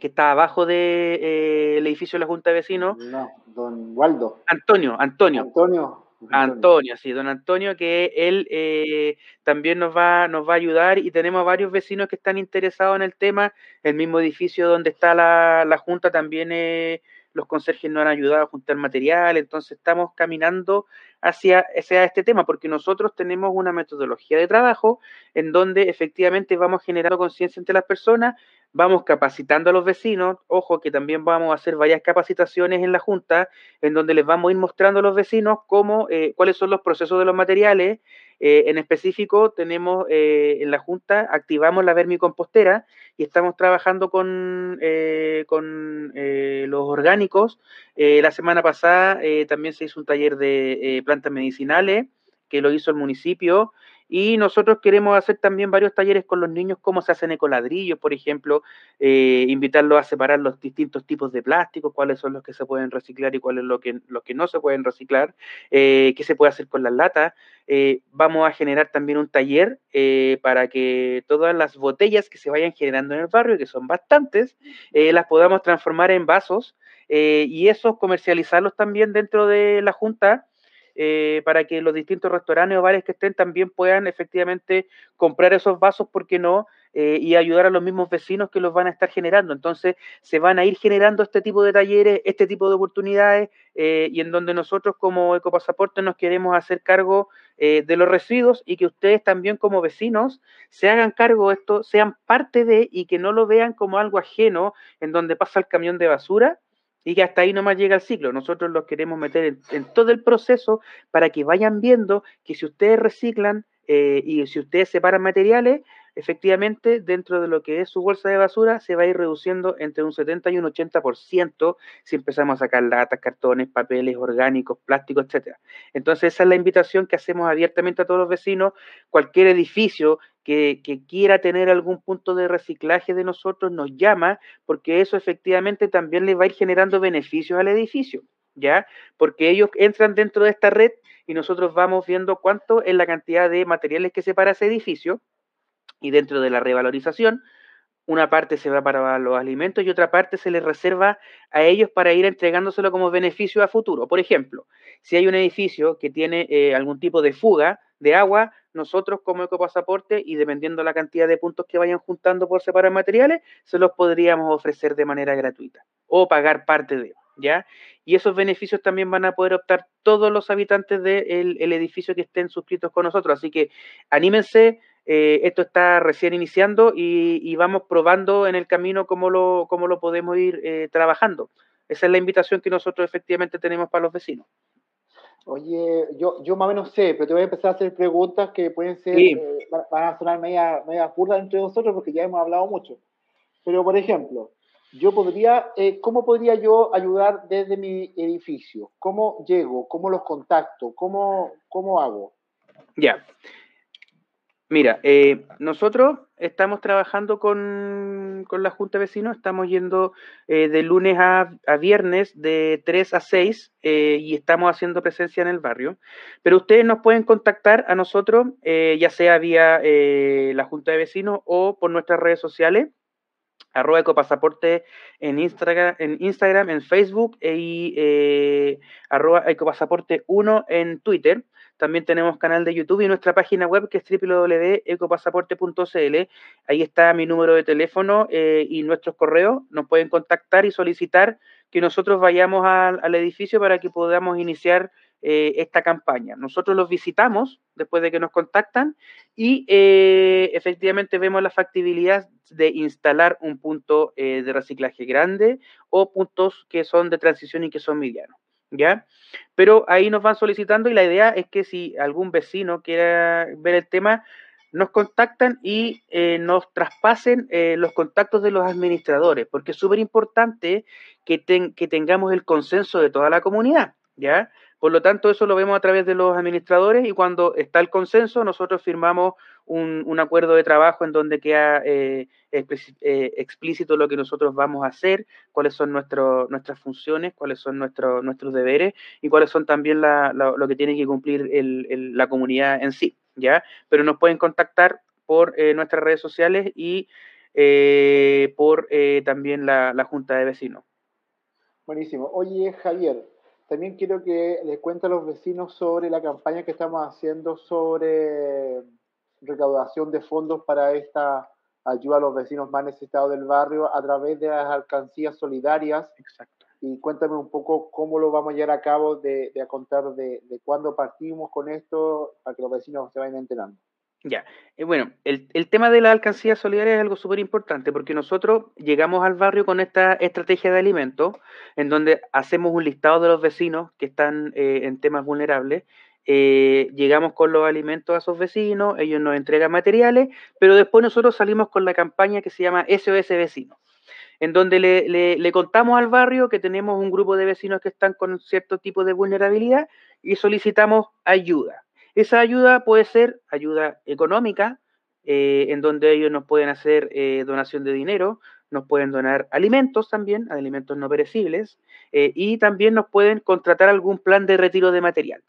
D: que está abajo del de, edificio de la Junta de Vecinos.
A: No, don Waldo.
D: Antonio, Antonio.
A: Antonio.
D: Antonio, sí, don Antonio, que él eh, también nos va, nos va a ayudar y tenemos varios vecinos que están interesados en el tema. El mismo edificio donde está la, la Junta también eh, los conserjes nos han ayudado a juntar material, entonces estamos caminando hacia, hacia este tema, porque nosotros tenemos una metodología de trabajo en donde efectivamente vamos generando conciencia entre las personas, vamos capacitando a los vecinos, ojo que también vamos a hacer varias capacitaciones en la Junta, en donde les vamos a ir mostrando a los vecinos cómo, eh, cuáles son los procesos de los materiales, eh, en específico tenemos eh, en la Junta, activamos la vermicompostera y estamos trabajando con, con los orgánicos. la semana pasada también se hizo un taller de plantas medicinales que lo hizo el municipio y nosotros queremos hacer también varios talleres con los niños, cómo se hacen ecoladrillos, por ejemplo, eh, invitarlos a separar los distintos tipos de plásticos, cuáles son los que se pueden reciclar y cuáles los que, los que no se pueden reciclar, eh, qué se puede hacer con las latas. Eh, vamos a generar también un taller para que todas las botellas que se vayan generando en el barrio, que son bastantes, las podamos transformar en vasos y esos comercializarlos también dentro de la Junta eh, para que los distintos restaurantes o bares que estén también puedan efectivamente comprar esos vasos, ¿por qué no? Eh, y ayudar a los mismos vecinos que los van a estar generando. Entonces, se van a ir generando este tipo de talleres, este tipo de oportunidades, eh, y en donde nosotros como Ecopasaporte nos queremos hacer cargo de los residuos y que ustedes también como vecinos se hagan cargo de esto, sean parte de y que no lo vean como algo ajeno en donde pasa el camión de basura, y que hasta ahí nomás llega el ciclo. Nosotros los queremos meter en, todo el proceso para que vayan viendo que si ustedes reciclan eh, y si ustedes separan materiales, efectivamente dentro de lo que es su bolsa de basura se va a ir reduciendo entre un 70 y un 80% si empezamos a sacar latas, cartones, papeles orgánicos, plásticos, etcétera. Entonces esa es la invitación que hacemos abiertamente a todos los vecinos, cualquier edificio que, quiera tener algún punto de reciclaje de nosotros nos llama, porque eso efectivamente también le va a ir generando beneficios al edificio, ¿ya? Porque ellos entran dentro de esta red y nosotros vamos viendo cuánto es la cantidad de materiales que separa ese edificio Y dentro de la revalorización, una parte se va para los alimentos y otra parte se les reserva a ellos para ir entregándoselo como beneficio a futuro. Por ejemplo, si hay un edificio que tiene eh, algún tipo de fuga de agua, nosotros como ecopasaporte y dependiendo la cantidad de puntos que vayan juntando por separar materiales, se los podríamos ofrecer de manera gratuita o pagar parte de, ¿ya? Y esos beneficios también van a poder optar todos los habitantes del edificio que estén suscritos con nosotros. Así que anímense, eh, esto está recién iniciando y, vamos probando en el camino cómo lo, cómo lo podemos ir eh, trabajando. Esa es la invitación que nosotros efectivamente tenemos para los vecinos.
A: Oye, yo, yo más o menos sé, pero te voy a empezar a hacer preguntas que pueden ser, eh, van a sonar media, media entre nosotros porque ya hemos hablado mucho. Pero, por ejemplo, yo podría, ¿cómo podría yo ayudar desde mi edificio? ¿Cómo llego? ¿Cómo los contacto? ¿Cómo, cómo hago?
D: Ya. Mira, eh, nosotros estamos trabajando con, la Junta de Vecinos, estamos yendo eh, de lunes a, viernes de 3 a 6 eh, y estamos haciendo presencia en el barrio. Pero ustedes nos pueden contactar a nosotros, ya sea vía la Junta de Vecinos o por nuestras redes sociales arroba ecopasaporte en Instagram, en Instagram, en Facebook y arroba ecopasaporte 1 en Twitter. También tenemos canal de YouTube y nuestra página web que es www.ecopasaporte.cl. Ahí está mi número de teléfono eh, y nuestros correos. Nos pueden contactar y solicitar que nosotros vayamos al edificio para que podamos iniciar eh, esta campaña. Nosotros los visitamos después de que nos contactan y eh, efectivamente vemos la factibilidad de instalar un punto de reciclaje grande o puntos que son de transición y que son medianos. ¿Ya? Pero ahí nos van solicitando y la idea es que si algún vecino quiera ver el tema, nos contactan y eh, nos traspasen eh, los contactos de los administradores, porque es súper importante que, que tengamos el consenso de toda la comunidad, ¿ya? Por lo tanto, eso lo vemos a través de los administradores y cuando está el consenso, nosotros firmamos un, acuerdo de trabajo en donde queda eh, eh, explícito lo que nosotros vamos a hacer, cuáles son nuestras funciones, cuáles son nuestros deberes y cuáles son también lo que tiene que cumplir la comunidad en sí, ¿ya? Pero nos pueden contactar por eh, nuestras redes sociales y por también la, la Junta de Vecinos.
A: Buenísimo. Oye, Javier, también quiero que les cuente a los vecinos sobre la campaña que estamos haciendo sobre recaudación de fondos para esta ayuda a los vecinos más necesitados del barrio a través de las alcancías solidarias.
D: Exacto.
A: Y cuéntame un poco cómo lo vamos a llevar a cabo de, de a contar de, de cuándo partimos con esto para que los vecinos se vayan enterando.
D: Ya, eh, bueno, el, tema de la alcancía solidaria es algo súper importante porque nosotros llegamos al barrio con esta estrategia de alimentos en donde hacemos un listado de los vecinos que están eh, en temas vulnerables, eh, llegamos con los alimentos a esos vecinos, ellos nos entregan materiales, pero después nosotros salimos con la campaña que se llama SOS Vecinos, en donde le, le contamos al barrio que tenemos un grupo de vecinos que están con cierto tipo de vulnerabilidad y solicitamos ayuda. Esa ayuda puede ser ayuda económica, eh, en donde ellos nos pueden hacer eh, donación de dinero, nos pueden donar alimentos también, alimentos no perecibles, eh, y también nos pueden contratar algún plan de retiro de material.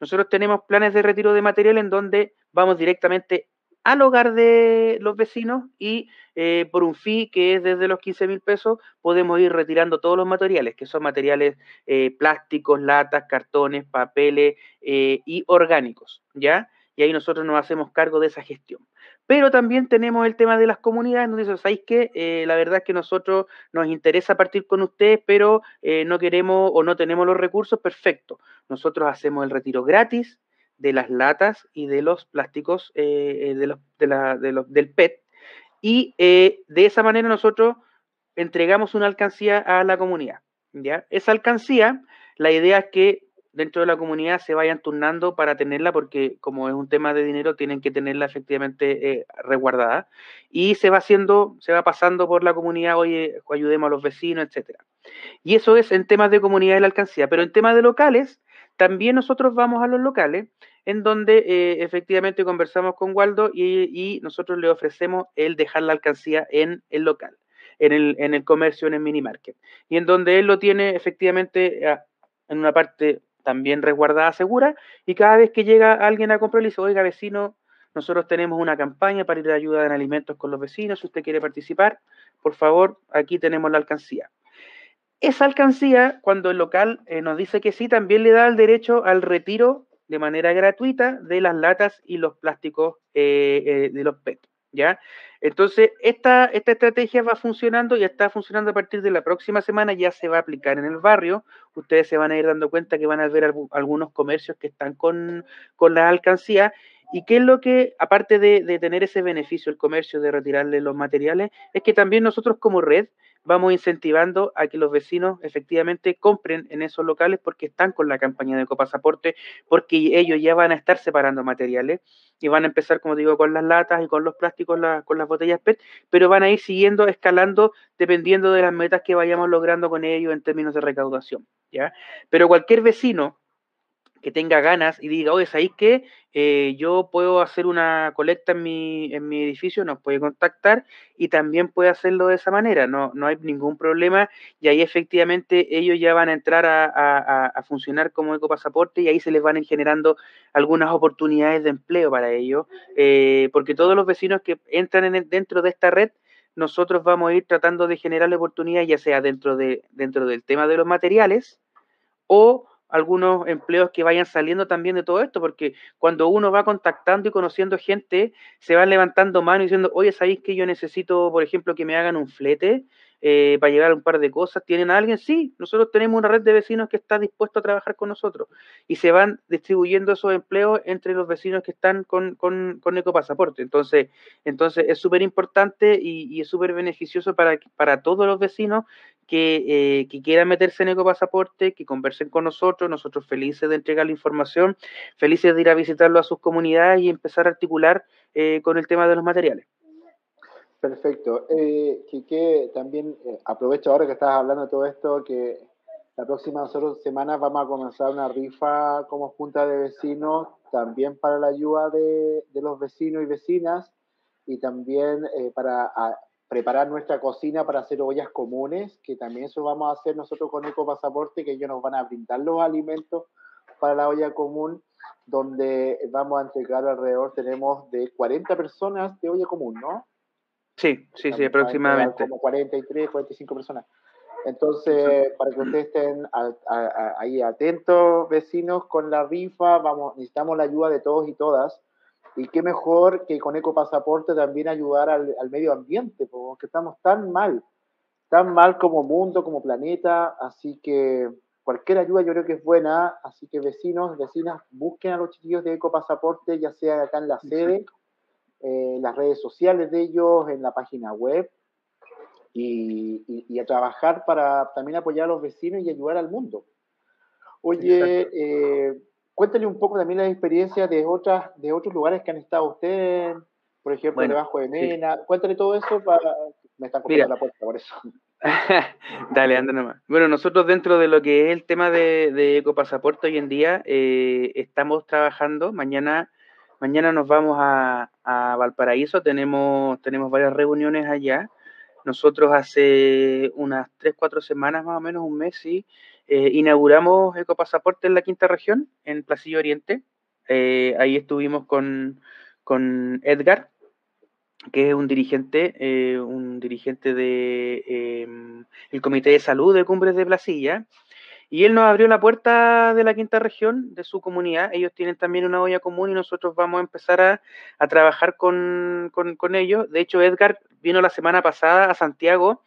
D: Nosotros tenemos planes de retiro de material en donde vamos directamente al hogar de los vecinos y eh, por un fee que es desde los 15 mil pesos podemos ir retirando todos los materiales, que son materiales eh, plásticos, latas, cartones, papeles y orgánicos, ¿ya? Y ahí nosotros nos hacemos cargo de esa gestión. Pero también tenemos el tema de las comunidades, donde dicen, ¿sabéis qué? la verdad es que nosotros nos interesa partir con ustedes, pero no queremos o no tenemos los recursos, perfecto. Nosotros hacemos el retiro gratis, de las latas y de los plásticos eh, eh, de los, de la, de los, del PET. Y eh, de esa manera nosotros entregamos una alcancía a la comunidad. ¿ya? Esa alcancía, la idea es que dentro de la comunidad se vayan turnando para tenerla, porque como es un tema de dinero, tienen que tenerla efectivamente resguardada. Y se va haciendo, se va pasando por la comunidad, oye, ayudemos a los vecinos, etcétera. Y eso es en temas de comunidad y la alcancía. Pero en temas de locales, también nosotros vamos a los locales en donde eh, efectivamente conversamos con Waldo y, nosotros le ofrecemos el dejar la alcancía en el local, en el, en el comercio, en el mini market. Y en donde él lo tiene efectivamente en una parte también resguardada, segura, y cada vez que llega alguien a comprar, le dice, oiga, vecino, nosotros tenemos una campaña para ir a ayuda en alimentos con los vecinos. Si usted quiere participar, por favor, aquí tenemos la alcancía. Esa alcancía, cuando el local eh, nos dice que sí, también le da el derecho al retiro de manera gratuita de las latas y los plásticos eh, eh, de los PET. ¿Ya? Entonces, esta, esta estrategia va funcionando y está funcionando a partir de la próxima semana, ya se va a aplicar en el barrio. Ustedes se van a ir dando cuenta que van a ver algunos comercios que están con, con la alcancía. ¿Y qué es lo que, aparte de, de tener ese beneficio el comercio de retirarle los materiales, es que también nosotros como red vamos incentivando a que los vecinos efectivamente compren en esos locales porque están con la campaña de ecopasaporte, porque ellos ya van a estar separando materiales y van a empezar, como digo, con las latas y con los plásticos, con las botellas PET, pero van a ir siguiendo, escalando, dependiendo de las metas que vayamos logrando con ellos en términos de recaudación. ¿ya? Pero cualquier vecino que tenga ganas y diga, oye, ¿sabéis que eh, yo puedo hacer una colecta en mi, en mi edificio? Nos puede contactar y también puede hacerlo de esa manera, no, no hay ningún problema y ahí efectivamente ellos ya van a entrar a, funcionar como ecopasaporte y ahí se les van a generando algunas oportunidades de empleo para ellos, eh, porque todos los vecinos que entran en dentro de esta red, nosotros vamos a ir tratando de generar oportunidades, ya sea dentro, de, dentro del tema de los materiales o algunos empleos que vayan saliendo también de todo esto, porque cuando uno va contactando y conociendo gente, se van levantando manos diciendo, oye, ¿sabéis que yo necesito, por ejemplo, que me hagan un flete? Eh, para llegar a un par de cosas. ¿Tienen a alguien? Sí, nosotros tenemos una red de vecinos que está dispuesto a trabajar con nosotros y se van distribuyendo esos empleos entre los vecinos que están con, con, con Ecopasaporte. Entonces, entonces es súper importante y, es súper beneficioso para, para todos los vecinos que, eh, que, quieran meterse en Ecopasaporte, que conversen con nosotros, nosotros felices de entregar la información, felices de ir a visitarlo a sus comunidades y empezar a articular eh, con el tema de los materiales.
A: Perfecto. Eh, Quique, también eh, aprovecho ahora que estás hablando de todo esto, que la próxima semana vamos a comenzar una rifa como junta de vecinos, también para la ayuda de, los vecinos y vecinas, y también eh, para preparar nuestra cocina para hacer ollas comunes, que también eso vamos a hacer nosotros con Eco Pasaporte, que ellos nos van a brindar los alimentos para la olla común, donde vamos a entregar alrededor, tenemos de 40 personas de olla común, ¿no?
D: Sí, sí, sí, aproximadamente.
A: Como 43, 45 personas. Entonces, para que ustedes estén ahí atentos, vecinos, con la rifa, vamos, necesitamos la ayuda de todos y todas. Y qué mejor que con Ecopasaporte también ayudar al, medio ambiente, porque estamos tan mal, tan mal como mundo, como planeta, así que cualquier ayuda yo creo que es buena, así que vecinos, vecinas, busquen a los chiquillos de Ecopasaporte, ya sea acá en la sede en las redes sociales de ellos, en la página web, y, a trabajar para también apoyar a los vecinos y ayudar al mundo. Oye, eh, cuéntale un poco también la experiencia de otras de otros lugares que han estado ustedes, por ejemplo, debajo de Mena. Cuéntale todo eso para... Me están copiando la puerta por eso. (laughs)
D: Dale, anda nomás. Bueno, nosotros dentro de lo que es el tema de, de Ecopasaporte hoy en día, eh, estamos trabajando. Mañana Mañana nos vamos a, Valparaíso, tenemos, tenemos varias reuniones allá. Nosotros hace unas 3, 4 semanas, más o menos, un mes, sí, eh, inauguramos Ecopasaporte en la quinta región, en Placillo Oriente. Eh, ahí estuvimos con, con, Edgar, que es un dirigente, eh, un dirigente de el Comité de Salud de Cumbres de Placilla. Y él nos abrió la puerta de la quinta región, de su comunidad. Ellos tienen también una olla común y nosotros vamos a empezar a, trabajar con, con, ellos. De hecho, Edgar vino la semana pasada a Santiago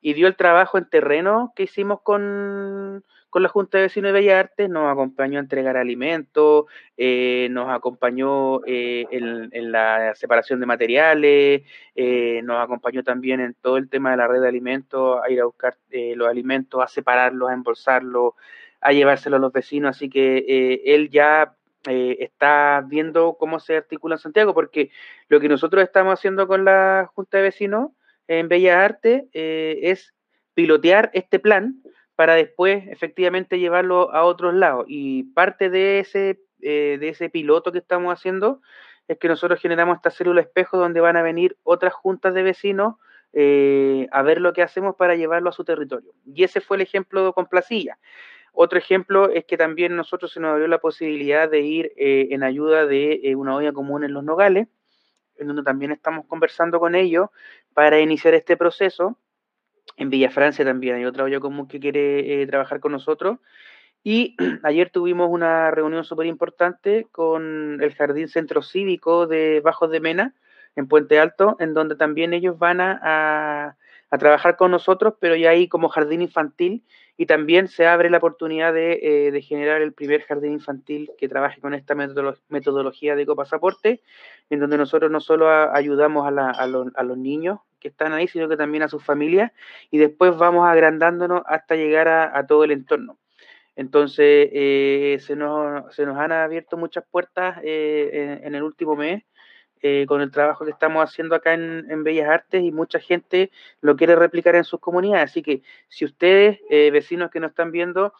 D: y dio el trabajo en terreno que hicimos con, con la Junta de Vecinos de Bellas Artes, nos acompañó a entregar alimentos, eh, nos acompañó eh, en, la separación de materiales, eh, nos acompañó también en todo el tema de la red de alimentos, a ir a buscar los alimentos, a separarlos, a embolsarlos, a llevárselos a los vecinos, así que él ya está viendo cómo se articula en Santiago, porque lo que nosotros estamos haciendo con la Junta de Vecinos en Bellas Artes es pilotear este plan para después efectivamente llevarlo a otros lados. Y parte de ese, eh, de ese piloto que estamos haciendo es que nosotros generamos esta célula espejo donde van a venir otras juntas de vecinos eh, a ver lo que hacemos para llevarlo a su territorio. Y ese fue el ejemplo con Placilla. Otro ejemplo es que también nosotros se nos abrió la posibilidad de ir eh, en ayuda de una olla común en Los Nogales, en donde también estamos conversando con ellos para iniciar este proceso. En Villa Francia también hay otra olla común que quiere trabajar con nosotros. Y (clears throat) ayer tuvimos una reunión súper importante con el Jardín Centro Cívico de Bajos de Mena, en Puente Alto, en donde también ellos van a, a trabajar con nosotros, pero ya ahí como jardín infantil y también se abre la oportunidad de, eh, generar el primer jardín infantil que trabaje con esta metodología de ecopasaporte, en donde nosotros no solo ayudamos a, los, niños que están ahí, sino que también a sus familias y después vamos agrandándonos hasta llegar a, todo el entorno. Entonces, eh, se, nos, se nos han abierto muchas puertas eh, en el último mes eh, con el trabajo que estamos haciendo acá en, Bellas Artes y mucha gente lo quiere replicar en sus comunidades. Así que si ustedes, vecinos que nos están viendo,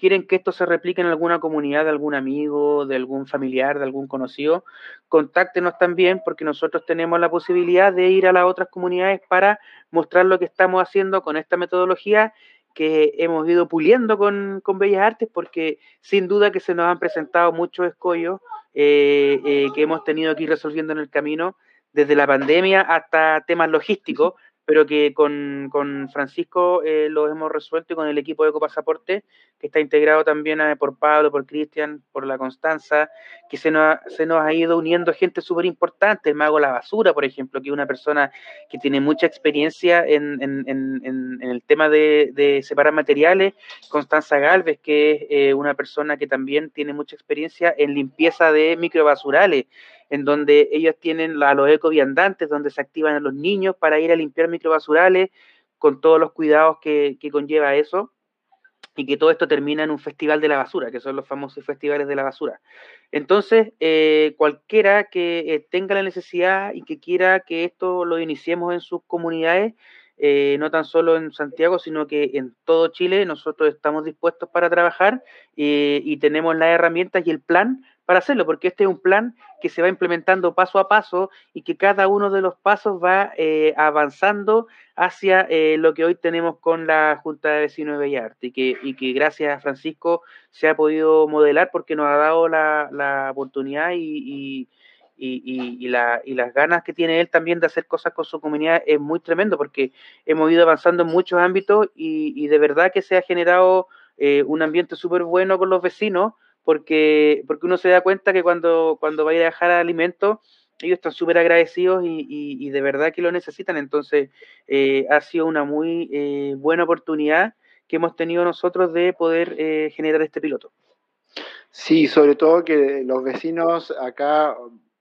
D: quieren que esto se replique en alguna comunidad de algún amigo, de algún familiar, de algún conocido, contáctenos también porque nosotros tenemos la posibilidad de ir a las otras comunidades para mostrar lo que estamos haciendo con esta metodología que hemos ido puliendo con, Bellas Artes porque sin duda que se nos han presentado muchos escollos eh, eh, que hemos tenido que ir resolviendo en el camino, desde la pandemia hasta temas logísticos, pero que con, con Francisco eh, lo hemos resuelto y con el equipo de Ecopasaporte, que está integrado también eh, por Pablo, por Cristian, por la Constanza, que se nos, ha, se nos ha ido uniendo gente súper importante, el Mago La Basura, por ejemplo, que es una persona que tiene mucha experiencia en, en, el tema de, de, separar materiales, Constanza Galvez, que es eh, una persona que también tiene mucha experiencia en limpieza de microbasurales, en donde ellos tienen a los ecoviandantes, donde se activan a los niños para ir a limpiar microbasurales, con todos los cuidados que, conlleva eso, y que todo esto termina en un festival de la basura, que son los famosos festivales de la basura. Entonces, eh, cualquiera que eh, tenga la necesidad y que quiera que esto lo iniciemos en sus comunidades, eh, no tan solo en Santiago, sino que en todo Chile, nosotros estamos dispuestos para trabajar y tenemos las herramientas y el plan para hacerlo, porque este es un plan que se va implementando paso a paso y que cada uno de los pasos va eh, avanzando hacia eh, lo que hoy tenemos con la Junta de Vecinos de Bellarte y que, y que gracias a Francisco se ha podido modelar porque nos ha dado la, oportunidad y, las ganas que tiene él también de hacer cosas con su comunidad es muy tremendo porque hemos ido avanzando en muchos ámbitos y, de verdad que se ha generado eh, un ambiente súper bueno con los vecinos porque, porque uno se da cuenta que cuando, cuando va a dejar alimentos, ellos están súper agradecidos y, y, de verdad que lo necesitan. Entonces, eh, ha sido una muy eh, buena oportunidad que hemos tenido nosotros de poder eh, generar este piloto.
A: Sí, sobre todo que los vecinos acá,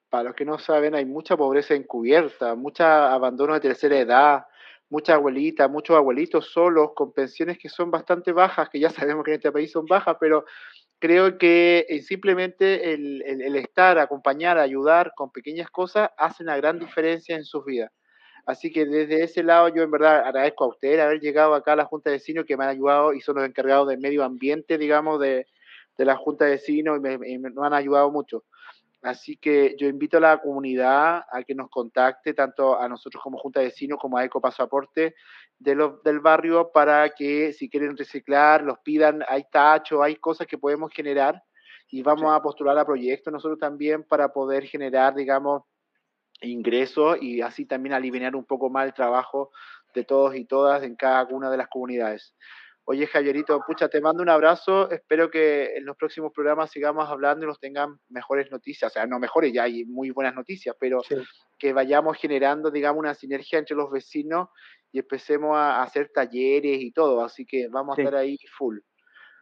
A: para los que no saben, hay mucha pobreza encubierta, mucha abandono de tercera edad, muchas abuelitas, muchos abuelitos solos con pensiones que son bastante bajas, que ya (laughs) sabemos que en este país son bajas, pero creo que eh, simplemente el, estar, acompañar, ayudar con pequeñas cosas hace una gran diferencia en sus vidas. Así que desde ese lado yo en verdad agradezco a ustedes haber llegado acá a la Junta de Vecinos que me han ayudado y son los encargados del medio ambiente, digamos, de, de la Junta de Vecinos y me, me han ayudado mucho. Así que yo invito a la comunidad a que nos contacte, tanto a nosotros como Junta de Vecinos como a Ecopasaporte de los, del barrio, para que si quieren reciclar, los pidan, hay tacho, hay cosas que podemos generar y vamos a postular a proyectos nosotros también para poder generar, digamos, ingresos y así también aliviar un poco más el trabajo de todos y todas en cada una de las comunidades. Oye, Javierito, pucha, te mando un abrazo. Espero que en los próximos programas sigamos hablando y nos tengan mejores noticias. O sea, no mejores, ya hay muy buenas noticias, pero que vayamos generando, digamos, una sinergia entre los vecinos y empecemos a hacer talleres y todo. Así que vamos a estar ahí full.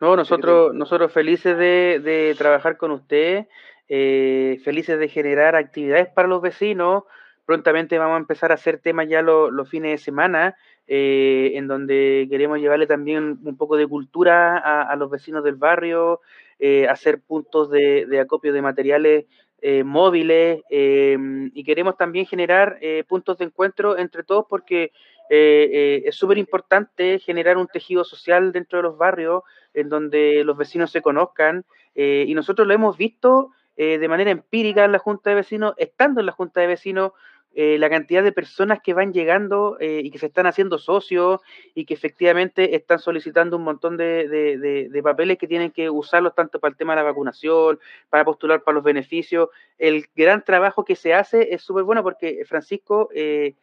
D: No, nosotros, nosotros felices de, de trabajar con usted, eh, felices de generar actividades para los vecinos. Prontamente vamos a empezar a hacer temas ya los fines de semana eh, en donde queremos llevarle también un poco de cultura a, los vecinos del barrio, eh, hacer puntos de, acopio de materiales eh, móviles y queremos también generar puntos de encuentro entre todos porque es súper importante generar un tejido social dentro de los barrios en donde los vecinos se conozcan y nosotros lo hemos visto de manera empírica en la Junta de Vecinos, estando en la Junta de Vecinos, eh, la cantidad de personas que van llegando eh, y que se están haciendo socios y que efectivamente están solicitando un montón de, papeles que tienen que usarlos tanto para el tema de la vacunación, para postular para los beneficios. El gran trabajo que se hace es súper bueno porque Francisco, eh,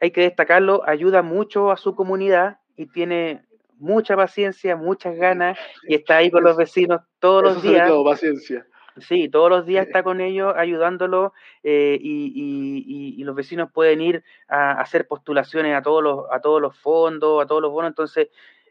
D: hay que destacarlo, ayuda mucho a su comunidad y tiene mucha paciencia, muchas ganas y está ahí con los vecinos todos los días.
A: paciencia.
D: Sí, todos los días está con ellos ayudándolo eh, y, los vecinos pueden ir a, hacer postulaciones a todos los a todos los fondos, a todos los bonos. Entonces,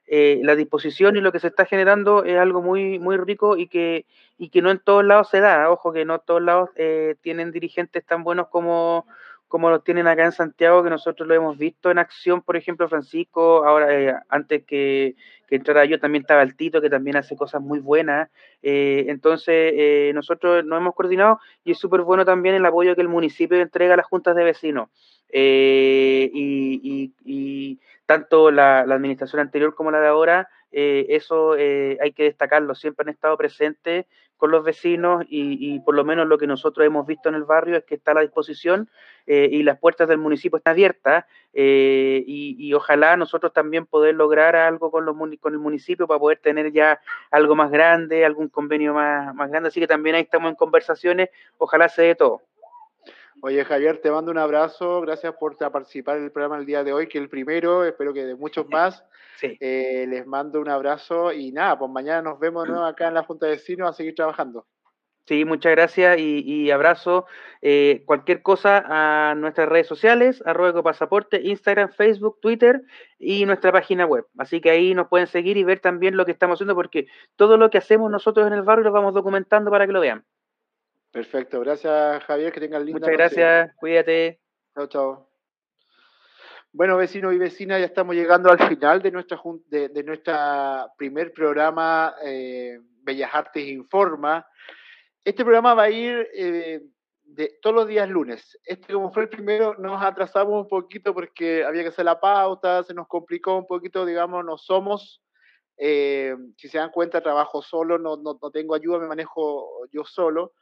D: eh, la disposición y lo que se está generando es algo muy muy rico y que y que no en todos lados se da. Ojo que no todos lados eh, tienen dirigentes tan buenos como como los tienen acá en Santiago, que nosotros lo hemos visto en acción, por ejemplo, Francisco, ahora eh, antes que, que, entrara yo también estaba el Tito, que también hace cosas muy buenas. Eh, entonces, eh, nosotros nos hemos coordinado y es súper bueno también el apoyo que el municipio entrega a las juntas de vecinos. Y, y, tanto la, administración anterior como la de ahora, eso hay que destacarlo, siempre han estado presentes con los vecinos y, por lo menos lo que nosotros hemos visto en el barrio es que está a la disposición eh, y las puertas del municipio están abiertas eh, y, ojalá nosotros también poder lograr algo con, los, con el municipio para poder tener ya algo más grande, algún convenio más, más grande. Así que también ahí estamos en conversaciones, ojalá se dé todo.
A: Oye, Javier, te mando un abrazo. Gracias por participar en el programa el día de hoy, que el primero, espero que de muchos (laughs) más. Eh, les mando un abrazo y nada, pues mañana nos vemos nuevo acá en la Junta de Vecinos a seguir trabajando.
D: Sí, muchas gracias y, abrazo. Eh, cualquier cosa a nuestras redes sociales, arroba pasaporte, Instagram, Facebook, Twitter y nuestra página web. Así que ahí nos pueden seguir y ver también lo que estamos haciendo porque todo lo que hacemos nosotros en el barrio lo vamos documentando para que lo vean.
A: Perfecto, gracias Javier, que tengan linda
D: Muchas gracias, cuídate.
A: Chao, chao. Bueno, vecinos y vecinas, ya estamos llegando al final de nuestra de, de nuestra primer programa eh, Bellas Artes Informa. Este programa va a ir eh, de todos los días lunes. Este, como fue el primero, nos atrasamos un poquito porque había que hacer la pauta, se nos complicó un poquito, digamos, no somos, eh, si se dan cuenta, trabajo solo, no, no, no tengo ayuda, me manejo yo solo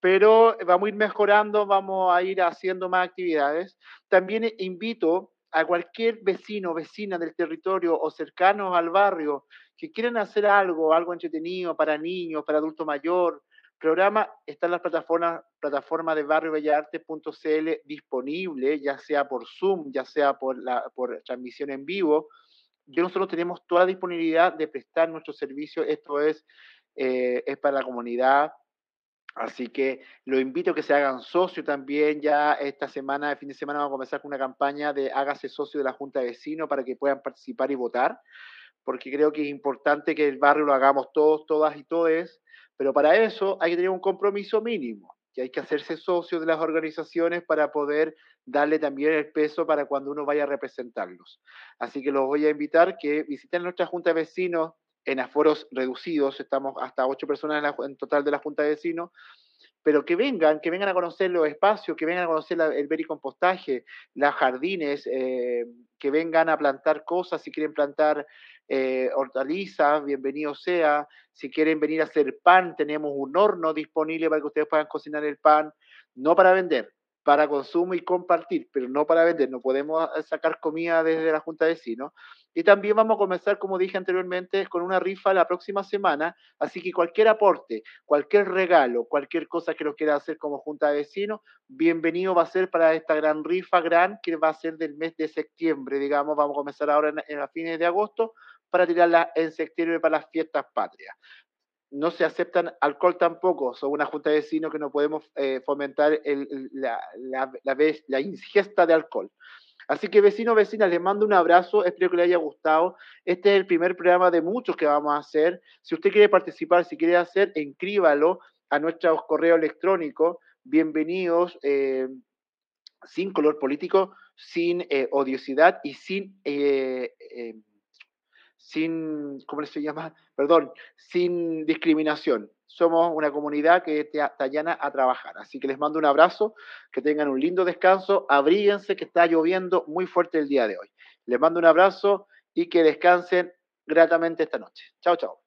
A: pero vamos a ir mejorando, vamos a ir haciendo más actividades. También invito a cualquier vecino, vecina del territorio o cercanos al barrio que quieran hacer algo, algo entretenido para niños, para adulto mayor, programa está en las plataformas, plataforma de barriobellarte.cl disponible, ya sea por Zoom, ya sea por transmisión en vivo. Yo nosotros tenemos toda la disponibilidad de prestar nuestro servicio. Esto es, eh, es para la comunidad, Así que lo invito a que se hagan socio también. Ya esta semana, el fin de semana, vamos a comenzar con una campaña de hágase socio de la Junta de Vecinos para que puedan participar y votar, porque creo que es importante que el barrio lo hagamos todos, todas y todes, pero para eso hay que tener un compromiso mínimo, que hay que hacerse socio de las organizaciones para poder darle también el peso para cuando uno vaya a representarlos. Así que los voy a invitar que visiten nuestra Junta de Vecinos en aforos reducidos, estamos hasta ocho personas en, total de la Junta de Vecinos, pero que vengan, que vengan a conocer los espacios, que vengan a conocer el vericompostaje, las jardines, eh, que vengan a plantar cosas, si quieren plantar eh, hortalizas, bienvenido sea, si quieren venir a hacer pan, tenemos un horno disponible para que ustedes puedan cocinar el pan, no para vender, para consumo y compartir, pero no para vender. No podemos sacar comida desde la Junta de Vecinos. Y también vamos a comenzar, como dije anteriormente, con una rifa la próxima semana. Así que cualquier aporte, cualquier regalo, cualquier cosa que lo quiera hacer como Junta de Vecinos, bienvenido va a ser para esta gran rifa, gran, que va a ser del mes de septiembre, digamos. Vamos a comenzar ahora en, en a fines de agosto para tirarla en septiembre para las fiestas patrias no se aceptan alcohol tampoco, son una junta de vecinos que no podemos eh, fomentar la, la, ingesta de alcohol. Así que vecinos, vecinas, les mando un abrazo, espero que les haya gustado. Este es el primer programa de muchos que vamos a hacer. Si usted quiere participar, si quiere hacer, inscríbalo a nuestro correo electrónico. Bienvenidos, eh, sin color político, sin eh, odiosidad y sin sin, ¿cómo se llama? Perdón, sin discriminación. Somos una comunidad que está llana a trabajar. Así que les mando un abrazo, que tengan un lindo descanso, abríguense que está lloviendo muy fuerte el día de hoy. Les mando un abrazo y que descansen gratamente esta noche. Chao, chao.